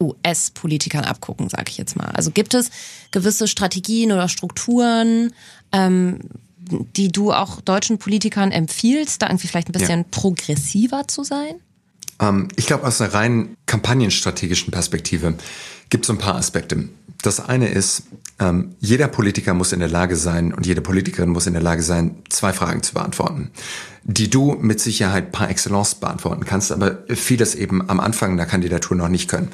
US-Politikern abgucken, sage ich jetzt mal. Also gibt es gewisse Strategien oder Strukturen, ähm, die du auch deutschen Politikern empfiehlst, da irgendwie vielleicht ein bisschen ja. progressiver zu sein? Ähm, ich glaube, aus einer rein kampagnenstrategischen Perspektive gibt es ein paar Aspekte. Das eine ist, ähm, jeder Politiker muss in der Lage sein und jede Politikerin muss in der Lage sein, zwei Fragen zu beantworten, die du mit Sicherheit par excellence beantworten kannst, aber vieles eben am Anfang der Kandidatur noch nicht können.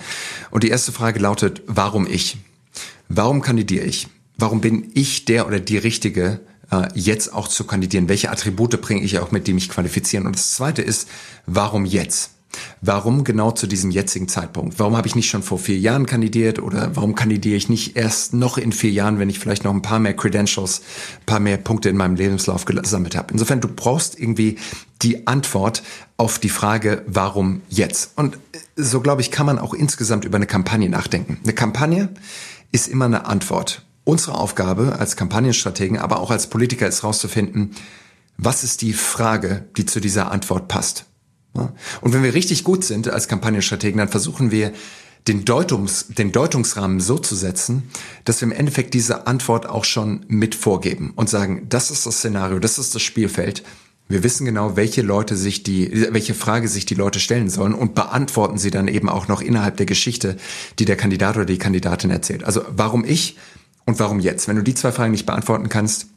Und die erste Frage lautet, warum ich? Warum kandidiere ich? Warum bin ich der oder die Richtige, äh, jetzt auch zu kandidieren? Welche Attribute bringe ich auch mit, die mich qualifizieren? Und das zweite ist, warum jetzt? Warum genau zu diesem jetzigen Zeitpunkt? Warum habe ich nicht schon vor vier Jahren kandidiert oder warum kandidiere ich nicht erst noch in vier Jahren, wenn ich vielleicht noch ein paar mehr Credentials, ein paar mehr Punkte in meinem Lebenslauf gesammelt habe? Insofern, du brauchst irgendwie die Antwort auf die Frage, warum jetzt? Und so glaube ich, kann man auch insgesamt über eine Kampagne nachdenken. Eine Kampagne ist immer eine Antwort. Unsere Aufgabe als Kampagnenstrategen, aber auch als Politiker ist herauszufinden, was ist die Frage, die zu dieser Antwort passt? Und wenn wir richtig gut sind als Kampagnenstrategen, dann versuchen wir, den, Deutungs, den Deutungsrahmen so zu setzen, dass wir im Endeffekt diese Antwort auch schon mit vorgeben und sagen, das ist das Szenario, das ist das Spielfeld. Wir wissen genau, welche Leute sich die, welche Frage sich die Leute stellen sollen und beantworten sie dann eben auch noch innerhalb der Geschichte, die der Kandidat oder die Kandidatin erzählt. Also warum ich und warum jetzt? Wenn du die zwei Fragen nicht beantworten kannst,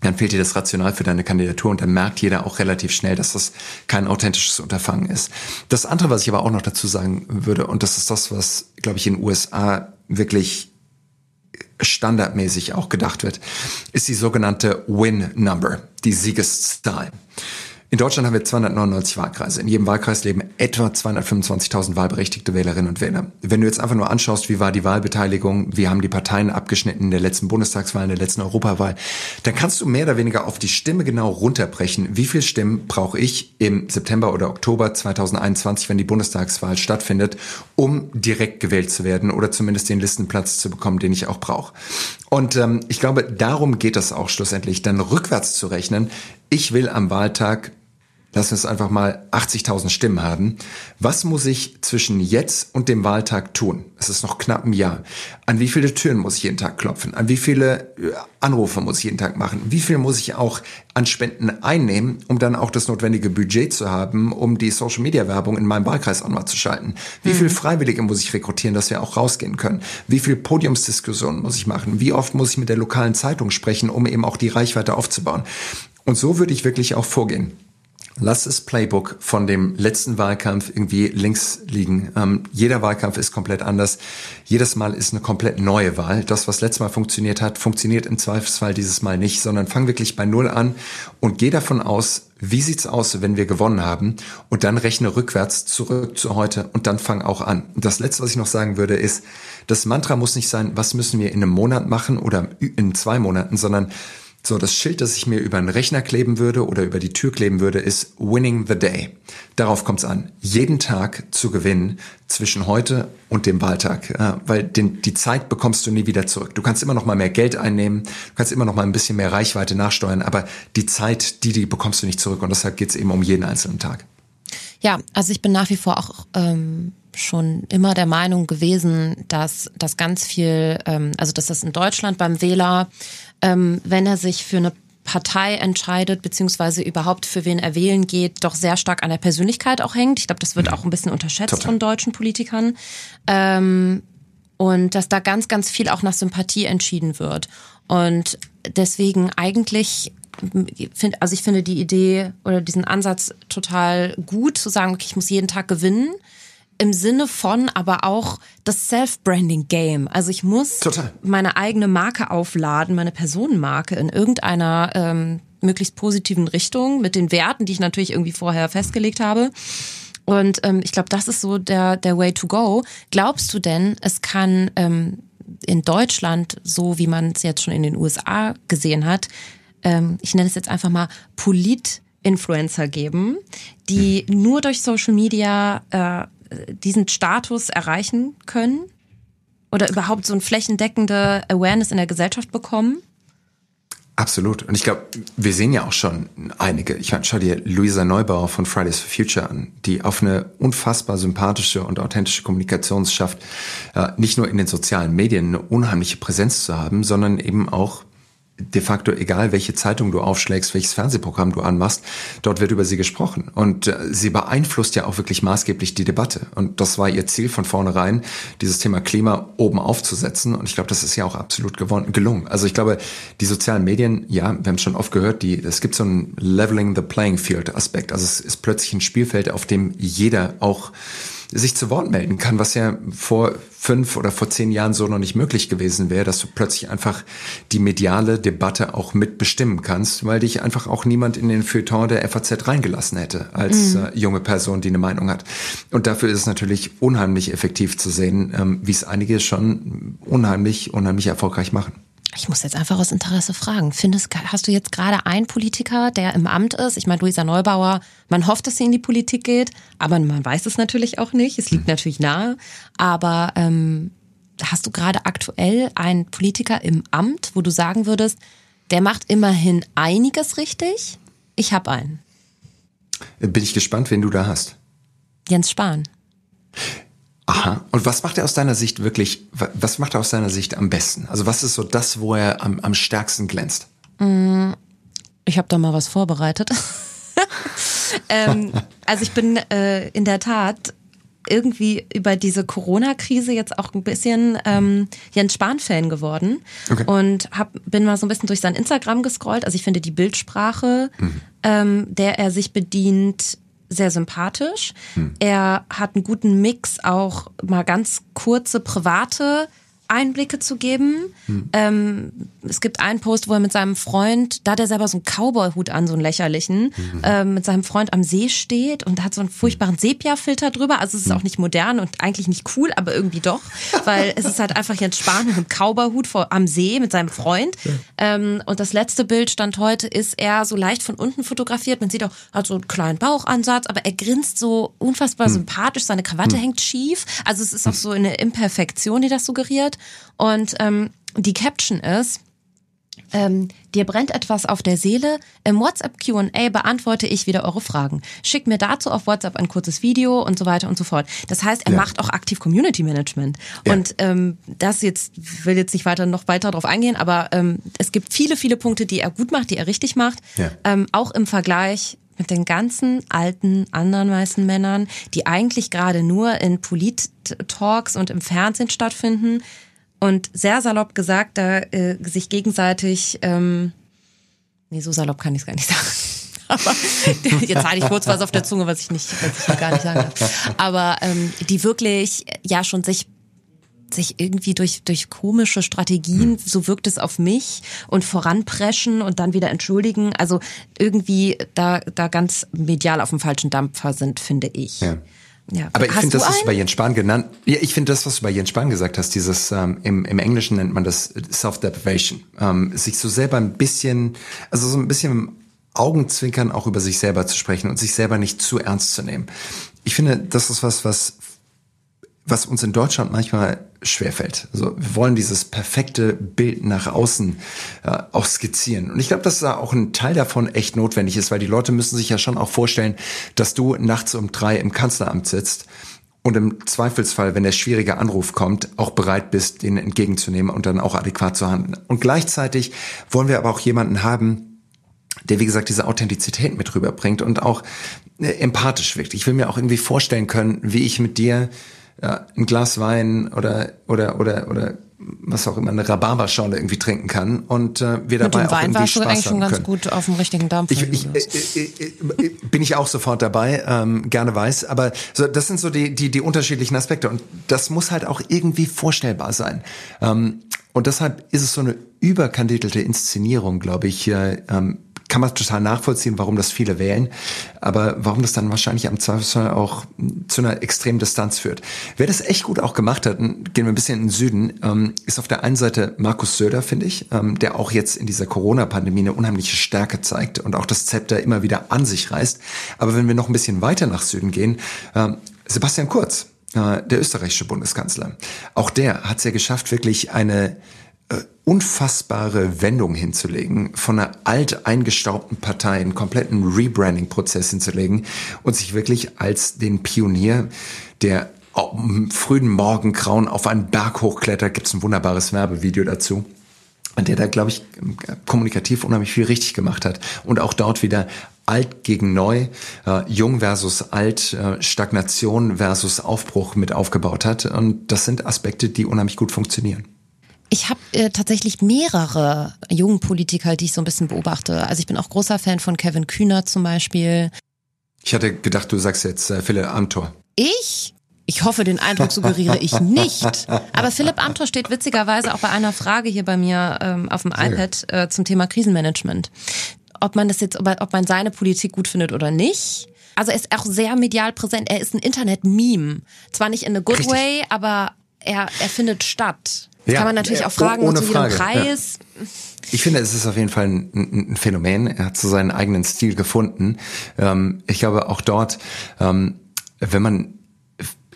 dann fehlt dir das Rational für deine Kandidatur und dann merkt jeder auch relativ schnell, dass das kein authentisches Unterfangen ist. Das andere, was ich aber auch noch dazu sagen würde, und das ist das, was, glaube ich, in den USA wirklich standardmäßig auch gedacht wird, ist die sogenannte Win Number, die Siegeszahl. In Deutschland haben wir 299 Wahlkreise. In jedem Wahlkreis leben etwa 225.000 wahlberechtigte Wählerinnen und Wähler. Wenn du jetzt einfach nur anschaust, wie war die Wahlbeteiligung, wie haben die Parteien abgeschnitten in der letzten Bundestagswahl, in der letzten Europawahl, dann kannst du mehr oder weniger auf die Stimme genau runterbrechen. Wie viel Stimmen brauche ich im September oder Oktober 2021, wenn die Bundestagswahl stattfindet, um direkt gewählt zu werden oder zumindest den Listenplatz zu bekommen, den ich auch brauche. Und ähm, ich glaube, darum geht es auch schlussendlich, dann rückwärts zu rechnen. Ich will am Wahltag lass uns einfach mal 80.000 Stimmen haben. Was muss ich zwischen jetzt und dem Wahltag tun? Es ist noch knapp ein Jahr. An wie viele Türen muss ich jeden Tag klopfen? An wie viele äh, Anrufe muss ich jeden Tag machen? Wie viel muss ich auch an Spenden einnehmen, um dann auch das notwendige Budget zu haben, um die Social Media Werbung in meinem Wahlkreis auch mal zu schalten? Wie viel mhm. Freiwillige muss ich rekrutieren, dass wir auch rausgehen können? Wie viel Podiumsdiskussionen muss ich machen? Wie oft muss ich mit der lokalen Zeitung sprechen, um eben auch die Reichweite aufzubauen? Und so würde ich wirklich auch vorgehen. Lass das Playbook von dem letzten Wahlkampf irgendwie links liegen. Ähm, jeder Wahlkampf ist komplett anders. Jedes Mal ist eine komplett neue Wahl. Das, was letztes Mal funktioniert hat, funktioniert im Zweifelsfall dieses Mal nicht, sondern fang wirklich bei Null an und geh davon aus, wie sieht's aus, wenn wir gewonnen haben? Und dann rechne rückwärts zurück zu heute und dann fang auch an. Das letzte, was ich noch sagen würde, ist, das Mantra muss nicht sein, was müssen wir in einem Monat machen oder in zwei Monaten, sondern so, das Schild, das ich mir über einen Rechner kleben würde oder über die Tür kleben würde, ist Winning the Day. Darauf kommt es an, jeden Tag zu gewinnen zwischen heute und dem Wahltag, ja, weil den, die Zeit bekommst du nie wieder zurück. Du kannst immer noch mal mehr Geld einnehmen, du kannst immer noch mal ein bisschen mehr Reichweite nachsteuern, aber die Zeit, die, die bekommst du nicht zurück und deshalb geht es eben um jeden einzelnen Tag. Ja, also ich bin nach wie vor auch ähm, schon immer der Meinung gewesen, dass das ganz viel, ähm, also dass das in Deutschland beim Wähler ähm, wenn er sich für eine Partei entscheidet, beziehungsweise überhaupt für wen er wählen geht, doch sehr stark an der Persönlichkeit auch hängt. Ich glaube, das wird mhm. auch ein bisschen unterschätzt Total. von deutschen Politikern. Ähm, und dass da ganz, ganz viel auch nach Sympathie entschieden wird. Und deswegen eigentlich also ich finde die Idee oder diesen Ansatz total gut, zu sagen, okay, ich muss jeden Tag gewinnen im Sinne von aber auch das Self-Branding-Game. Also ich muss Total. meine eigene Marke aufladen, meine Personenmarke in irgendeiner ähm, möglichst positiven Richtung mit den Werten, die ich natürlich irgendwie vorher festgelegt habe. Und ähm, ich glaube, das ist so der, der Way to go. Glaubst du denn, es kann ähm, in Deutschland, so wie man es jetzt schon in den USA gesehen hat, ähm, ich nenne es jetzt einfach mal Polit- Influencer geben, die hm. nur durch Social Media äh, diesen Status erreichen können? Oder überhaupt so eine flächendeckende Awareness in der Gesellschaft bekommen? Absolut. Und ich glaube, wir sehen ja auch schon einige. Ich meine, schau dir Luisa Neubauer von Fridays for Future an, die auf eine unfassbar sympathische und authentische Kommunikation schafft, äh, nicht nur in den sozialen Medien eine unheimliche Präsenz zu haben, sondern eben auch de facto egal, welche Zeitung du aufschlägst, welches Fernsehprogramm du anmachst, dort wird über sie gesprochen. Und äh, sie beeinflusst ja auch wirklich maßgeblich die Debatte. Und das war ihr Ziel von vornherein, dieses Thema Klima oben aufzusetzen. Und ich glaube, das ist ja auch absolut gelungen. Also ich glaube, die sozialen Medien, ja, wir haben es schon oft gehört, die, es gibt so einen Leveling the Playing Field Aspekt. Also es ist plötzlich ein Spielfeld, auf dem jeder auch sich zu Wort melden kann, was ja vor fünf oder vor zehn Jahren so noch nicht möglich gewesen wäre, dass du plötzlich einfach die mediale Debatte auch mitbestimmen kannst, weil dich einfach auch niemand in den Feuilleton der FAZ reingelassen hätte als mhm. äh, junge Person, die eine Meinung hat. Und dafür ist es natürlich unheimlich effektiv zu sehen, ähm, wie es einige schon unheimlich, unheimlich erfolgreich machen. Ich muss jetzt einfach aus Interesse fragen. Findest, hast du jetzt gerade einen Politiker, der im Amt ist? Ich meine, Luisa Neubauer, man hofft, dass sie in die Politik geht, aber man weiß es natürlich auch nicht. Es liegt mhm. natürlich nahe. Aber ähm, hast du gerade aktuell einen Politiker im Amt, wo du sagen würdest, der macht immerhin einiges richtig? Ich habe einen. Bin ich gespannt, wen du da hast. Jens Spahn. Aha. Und was macht er aus deiner Sicht wirklich, was macht er aus deiner Sicht am besten? Also was ist so das, wo er am, am stärksten glänzt? Ich habe da mal was vorbereitet. ähm, also ich bin äh, in der Tat irgendwie über diese Corona-Krise jetzt auch ein bisschen ähm, Jens Spahn-Fan geworden okay. und hab, bin mal so ein bisschen durch sein Instagram gescrollt. Also ich finde die Bildsprache, mhm. ähm, der er sich bedient, sehr sympathisch. Hm. Er hat einen guten Mix, auch mal ganz kurze private Einblicke zu geben. Hm. Ähm, es gibt einen Post, wo er mit seinem Freund, da hat er selber so einen Cowboy-Hut an, so einen lächerlichen, mhm. äh, mit seinem Freund am See steht und hat so einen furchtbaren Sepia-Filter drüber. Also es ist mhm. auch nicht modern und eigentlich nicht cool, aber irgendwie doch, weil es ist halt einfach Jens Spahn mit einem Cowboy-Hut am See mit seinem Freund. Ähm, und das letzte Bild stand heute, ist er so leicht von unten fotografiert. Man sieht auch, hat so einen kleinen Bauchansatz, aber er grinst so unfassbar mhm. sympathisch, seine Krawatte hm. hängt schief. Also es ist auch so eine Imperfektion, die das suggeriert. Und ähm, die Caption ist, ähm, dir brennt etwas auf der Seele. Im WhatsApp QA beantworte ich wieder eure Fragen. Schick mir dazu auf WhatsApp ein kurzes Video und so weiter und so fort. Das heißt, er ja. macht auch aktiv Community Management. Ja. Und ähm, das jetzt will jetzt nicht weiter noch weiter darauf eingehen, aber ähm, es gibt viele, viele Punkte, die er gut macht, die er richtig macht. Ja. Ähm, auch im Vergleich mit den ganzen alten anderen weißen Männern, die eigentlich gerade nur in Polit-Talks und im Fernsehen stattfinden und sehr salopp gesagt, da äh, sich gegenseitig, ähm, nee, so salopp kann ich es gar nicht sagen. Aber jetzt hatte ich kurz was auf der Zunge, was ich nicht, was ich gar nicht sagen darf. Aber ähm, die wirklich ja schon sich sich irgendwie durch durch komische Strategien, hm. so wirkt es auf mich und voranpreschen und dann wieder entschuldigen. Also irgendwie da da ganz medial auf dem falschen Dampfer sind, finde ich. Ja. Ja. Aber ich finde das, was du bei Jens Spahn genannt, ja, ich finde das, was du bei Jens Spahn gesagt hast, dieses ähm, im, im Englischen nennt man das Self-Deprivation, ähm, sich so selber ein bisschen, also so ein bisschen Augenzwinkern auch über sich selber zu sprechen und sich selber nicht zu ernst zu nehmen. Ich finde, das ist was, was was uns in Deutschland manchmal schwerfällt. Also wir wollen dieses perfekte Bild nach außen äh, auch skizzieren. Und ich glaube, dass da auch ein Teil davon echt notwendig ist, weil die Leute müssen sich ja schon auch vorstellen, dass du nachts um drei im Kanzleramt sitzt und im Zweifelsfall, wenn der schwierige Anruf kommt, auch bereit bist, den entgegenzunehmen und dann auch adäquat zu handeln. Und gleichzeitig wollen wir aber auch jemanden haben, der, wie gesagt, diese Authentizität mit rüberbringt und auch äh, empathisch wirkt. Ich will mir auch irgendwie vorstellen können, wie ich mit dir ja, ein Glas Wein oder oder oder oder was auch immer eine Rhabarberschorle irgendwie trinken kann und äh, wir dabei Mit dem auch Wein warst du eigentlich schon ganz können. gut auf dem richtigen Dampf. Ich, ich, äh, äh, äh, bin ich auch sofort dabei, ähm, gerne weiß, aber so, das sind so die, die die unterschiedlichen Aspekte und das muss halt auch irgendwie vorstellbar sein. Ähm, und deshalb ist es so eine überkandidelte Inszenierung, glaube ich, äh, ähm, kann man total nachvollziehen, warum das viele wählen, aber warum das dann wahrscheinlich am Zweifelsfall auch zu einer extremen Distanz führt. Wer das echt gut auch gemacht hat, gehen wir ein bisschen in den Süden, ähm, ist auf der einen Seite Markus Söder, finde ich, ähm, der auch jetzt in dieser Corona-Pandemie eine unheimliche Stärke zeigt und auch das Zepter immer wieder an sich reißt. Aber wenn wir noch ein bisschen weiter nach Süden gehen, ähm, Sebastian Kurz, äh, der österreichische Bundeskanzler, auch der hat es ja geschafft, wirklich eine unfassbare Wendung hinzulegen, von einer alt eingestaubten Partei einen kompletten Rebranding-Prozess hinzulegen und sich wirklich als den Pionier, der am frühen Morgengrauen auf einen Berg hochklettert, gibt es ein wunderbares Werbevideo dazu, der da, glaube ich, kommunikativ unheimlich viel richtig gemacht hat. Und auch dort wieder alt gegen neu, äh, jung versus alt, äh, Stagnation versus Aufbruch mit aufgebaut hat. Und das sind Aspekte, die unheimlich gut funktionieren. Ich habe äh, tatsächlich mehrere jungen Politiker, die ich so ein bisschen beobachte. Also ich bin auch großer Fan von Kevin Kühner zum Beispiel. Ich hatte gedacht, du sagst jetzt äh, Philipp Amthor. Ich? Ich hoffe, den Eindruck suggeriere ich nicht. Aber Philipp Amthor steht witzigerweise auch bei einer Frage hier bei mir ähm, auf dem iPad äh, zum Thema Krisenmanagement. Ob man das jetzt, ob man seine Politik gut findet oder nicht. Also er ist auch sehr medial präsent. Er ist ein Internet-Meme. Zwar nicht in a good Richtig. way, aber er, er findet statt. Das ja, kann man natürlich auch fragen, ohne zu jedem Preis. Ja. Ich finde, es ist auf jeden Fall ein, ein, Phänomen. Er hat so seinen eigenen Stil gefunden. Ähm, ich glaube, auch dort, ähm, wenn man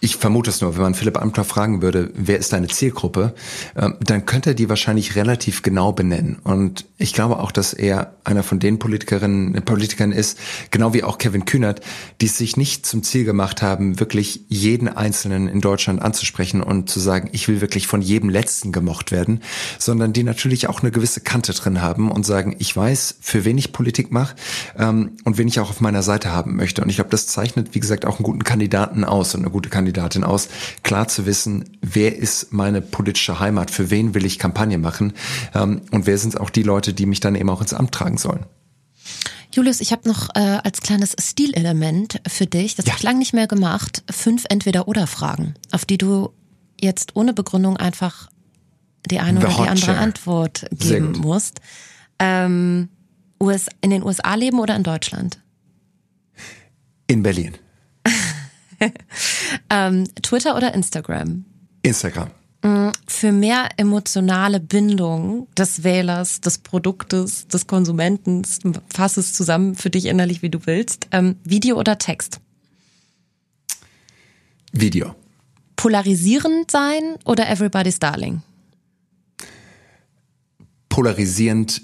ich vermute es nur, wenn man Philipp Amthor fragen würde, wer ist deine Zielgruppe, ähm, dann könnte er die wahrscheinlich relativ genau benennen. Und ich glaube auch, dass er einer von den Politikerinnen, Politikern ist, genau wie auch Kevin Kühnert, die sich nicht zum Ziel gemacht haben, wirklich jeden Einzelnen in Deutschland anzusprechen und zu sagen, ich will wirklich von jedem Letzten gemocht werden, sondern die natürlich auch eine gewisse Kante drin haben und sagen, ich weiß, für wen ich Politik mache ähm, und wen ich auch auf meiner Seite haben möchte. Und ich glaube, das zeichnet, wie gesagt, auch einen guten Kandidaten aus und eine gute Kandidatin Kandidatin aus, klar zu wissen, wer ist meine politische Heimat, für wen will ich Kampagne machen ähm, und wer sind auch die Leute, die mich dann eben auch ins Amt tragen sollen. Julius, ich habe noch äh, als kleines Stilelement für dich, das ja. habe ich lange nicht mehr gemacht, fünf Entweder-Oder-Fragen, auf die du jetzt ohne Begründung einfach die eine The oder die andere Antwort geben musst. Ähm, US, in den USA leben oder in Deutschland? In Berlin. ähm, Twitter oder Instagram? Instagram. Mm, für mehr emotionale Bindung des Wählers, des Produktes, des Konsumenten, fass es zusammen für dich innerlich, wie du willst. Ähm, Video oder Text? Video. Polarisierend sein oder Everybody's Darling? Polarisierend,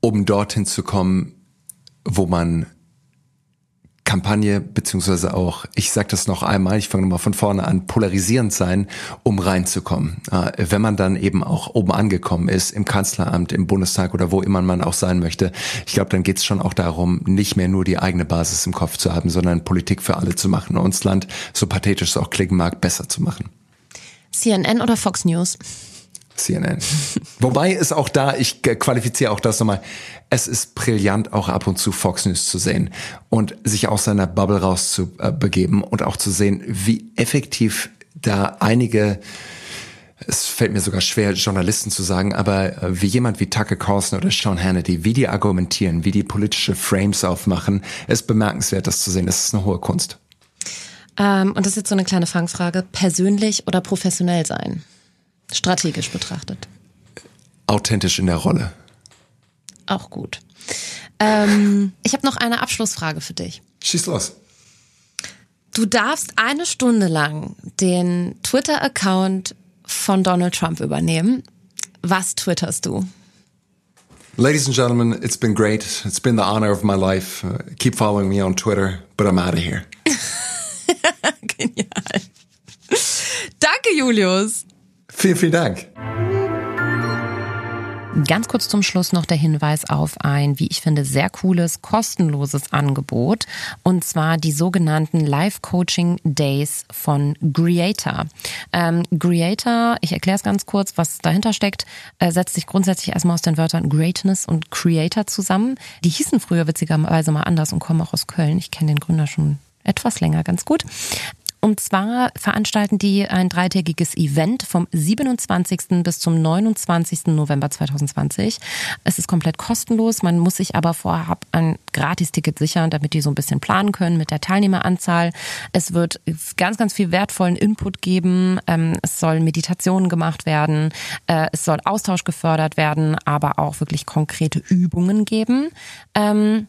um dorthin zu kommen, wo man Kampagne, beziehungsweise auch, ich sage das noch einmal, ich fange nochmal von vorne an, polarisierend sein, um reinzukommen. Äh, wenn man dann eben auch oben angekommen ist, im Kanzleramt, im Bundestag oder wo immer man auch sein möchte, ich glaube, dann geht es schon auch darum, nicht mehr nur die eigene Basis im Kopf zu haben, sondern Politik für alle zu machen und das Land, so pathetisch es auch klingen mag, besser zu machen. CNN oder Fox News? CNN. Wobei es auch da, ich qualifiziere auch das nochmal, es ist brillant, auch ab und zu Fox News zu sehen und sich aus seiner Bubble rauszubegeben und auch zu sehen, wie effektiv da einige es fällt mir sogar schwer, Journalisten zu sagen, aber äh, wie jemand wie Tucker Carlson oder Sean Hannity, wie die argumentieren, wie die politische Frames aufmachen, ist bemerkenswert, das zu sehen. Das ist eine hohe Kunst. Ähm, und das ist jetzt so eine kleine Fangfrage. Persönlich oder professionell sein? Strategisch betrachtet. Authentisch in der Rolle. Auch gut. Ähm, ich habe noch eine Abschlussfrage für dich. Schieß los. Du darfst eine Stunde lang den Twitter-Account von Donald Trump übernehmen. Was twitterst du? Ladies and gentlemen, it's been great. It's been the honor of my life. Uh, keep following me on Twitter, but I'm out of here. Genial. Danke, Julius. Vielen, vielen Dank. Ganz kurz zum Schluss noch der Hinweis auf ein, wie ich finde, sehr cooles, kostenloses Angebot. Und zwar die sogenannten Live-Coaching Days von Creator. Ähm, Creator, ich erkläre es ganz kurz, was dahinter steckt, äh, setzt sich grundsätzlich erstmal aus den Wörtern Greatness und Creator zusammen. Die hießen früher witzigerweise mal anders und kommen auch aus Köln. Ich kenne den Gründer schon etwas länger ganz gut. Und zwar veranstalten die ein dreitägiges Event vom 27. bis zum 29. November 2020. Es ist komplett kostenlos. Man muss sich aber vorab ein Gratisticket sichern, damit die so ein bisschen planen können mit der Teilnehmeranzahl. Es wird ganz, ganz viel wertvollen Input geben. Ähm, es sollen Meditationen gemacht werden. Äh, es soll Austausch gefördert werden, aber auch wirklich konkrete Übungen geben. Ähm,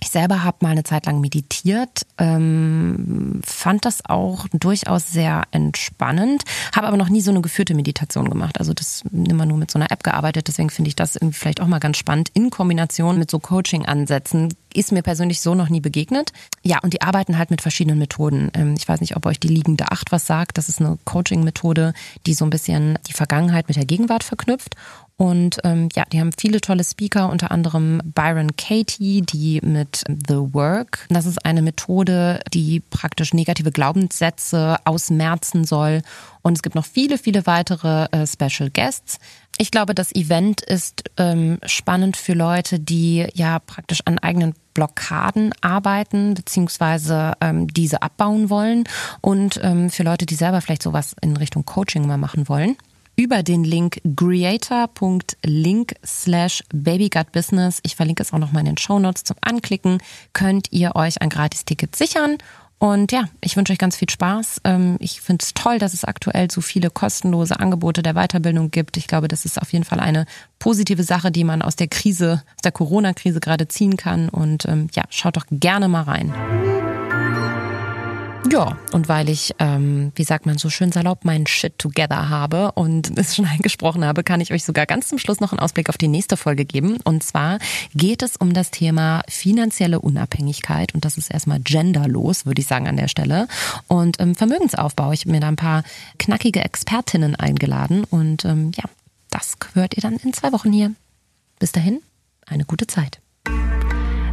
ich selber habe mal eine Zeit lang meditiert, ähm, fand das auch durchaus sehr entspannend, habe aber noch nie so eine geführte Meditation gemacht. Also das immer nur mit so einer App gearbeitet, deswegen finde ich das irgendwie vielleicht auch mal ganz spannend in Kombination mit so Coaching-Ansätzen ist mir persönlich so noch nie begegnet. Ja, und die arbeiten halt mit verschiedenen Methoden. Ähm, ich weiß nicht, ob euch die liegende Acht was sagt. Das ist eine Coaching-Methode, die so ein bisschen die Vergangenheit mit der Gegenwart verknüpft. Und ähm, ja, die haben viele tolle Speaker, unter anderem Byron Katie, die mit The Work. Das ist eine Methode, die praktisch negative Glaubenssätze ausmerzen soll. Und es gibt noch viele, viele weitere äh, Special Guests. Ich glaube, das Event ist ähm, spannend für Leute, die ja praktisch an eigenen Blockaden arbeiten, beziehungsweise ähm, diese abbauen wollen. Und ähm, für Leute, die selber vielleicht sowas in Richtung Coaching mal machen wollen über den Link creator.link slash babygutbusiness. Ich verlinke es auch nochmal in den Shownotes zum Anklicken. Könnt ihr euch ein Gratis-Ticket sichern. Und ja, ich wünsche euch ganz viel Spaß. Ähm, ich finde es toll, dass es aktuell so viele kostenlose Angebote der Weiterbildung gibt. Ich glaube, das ist auf jeden Fall eine positive Sache, die man aus der Krise, aus der Corona-Krise gerade ziehen kann. Und ähm, ja, schaut doch gerne mal rein. Ja, und weil ich, ähm, wie sagt man so schön salopp, meinen Shit together habe und es schon eingesprochen habe, kann ich euch sogar ganz zum Schluss noch einen Ausblick auf die nächste Folge geben. Und zwar geht es um das Thema finanzielle Unabhängigkeit und das ist erstmal genderlos, würde ich sagen an der Stelle. Und ähm, Vermögensaufbau. Ich habe mir da ein paar knackige Expertinnen eingeladen und ähm, ja, das hört ihr dann in zwei Wochen hier. Bis dahin, eine gute Zeit.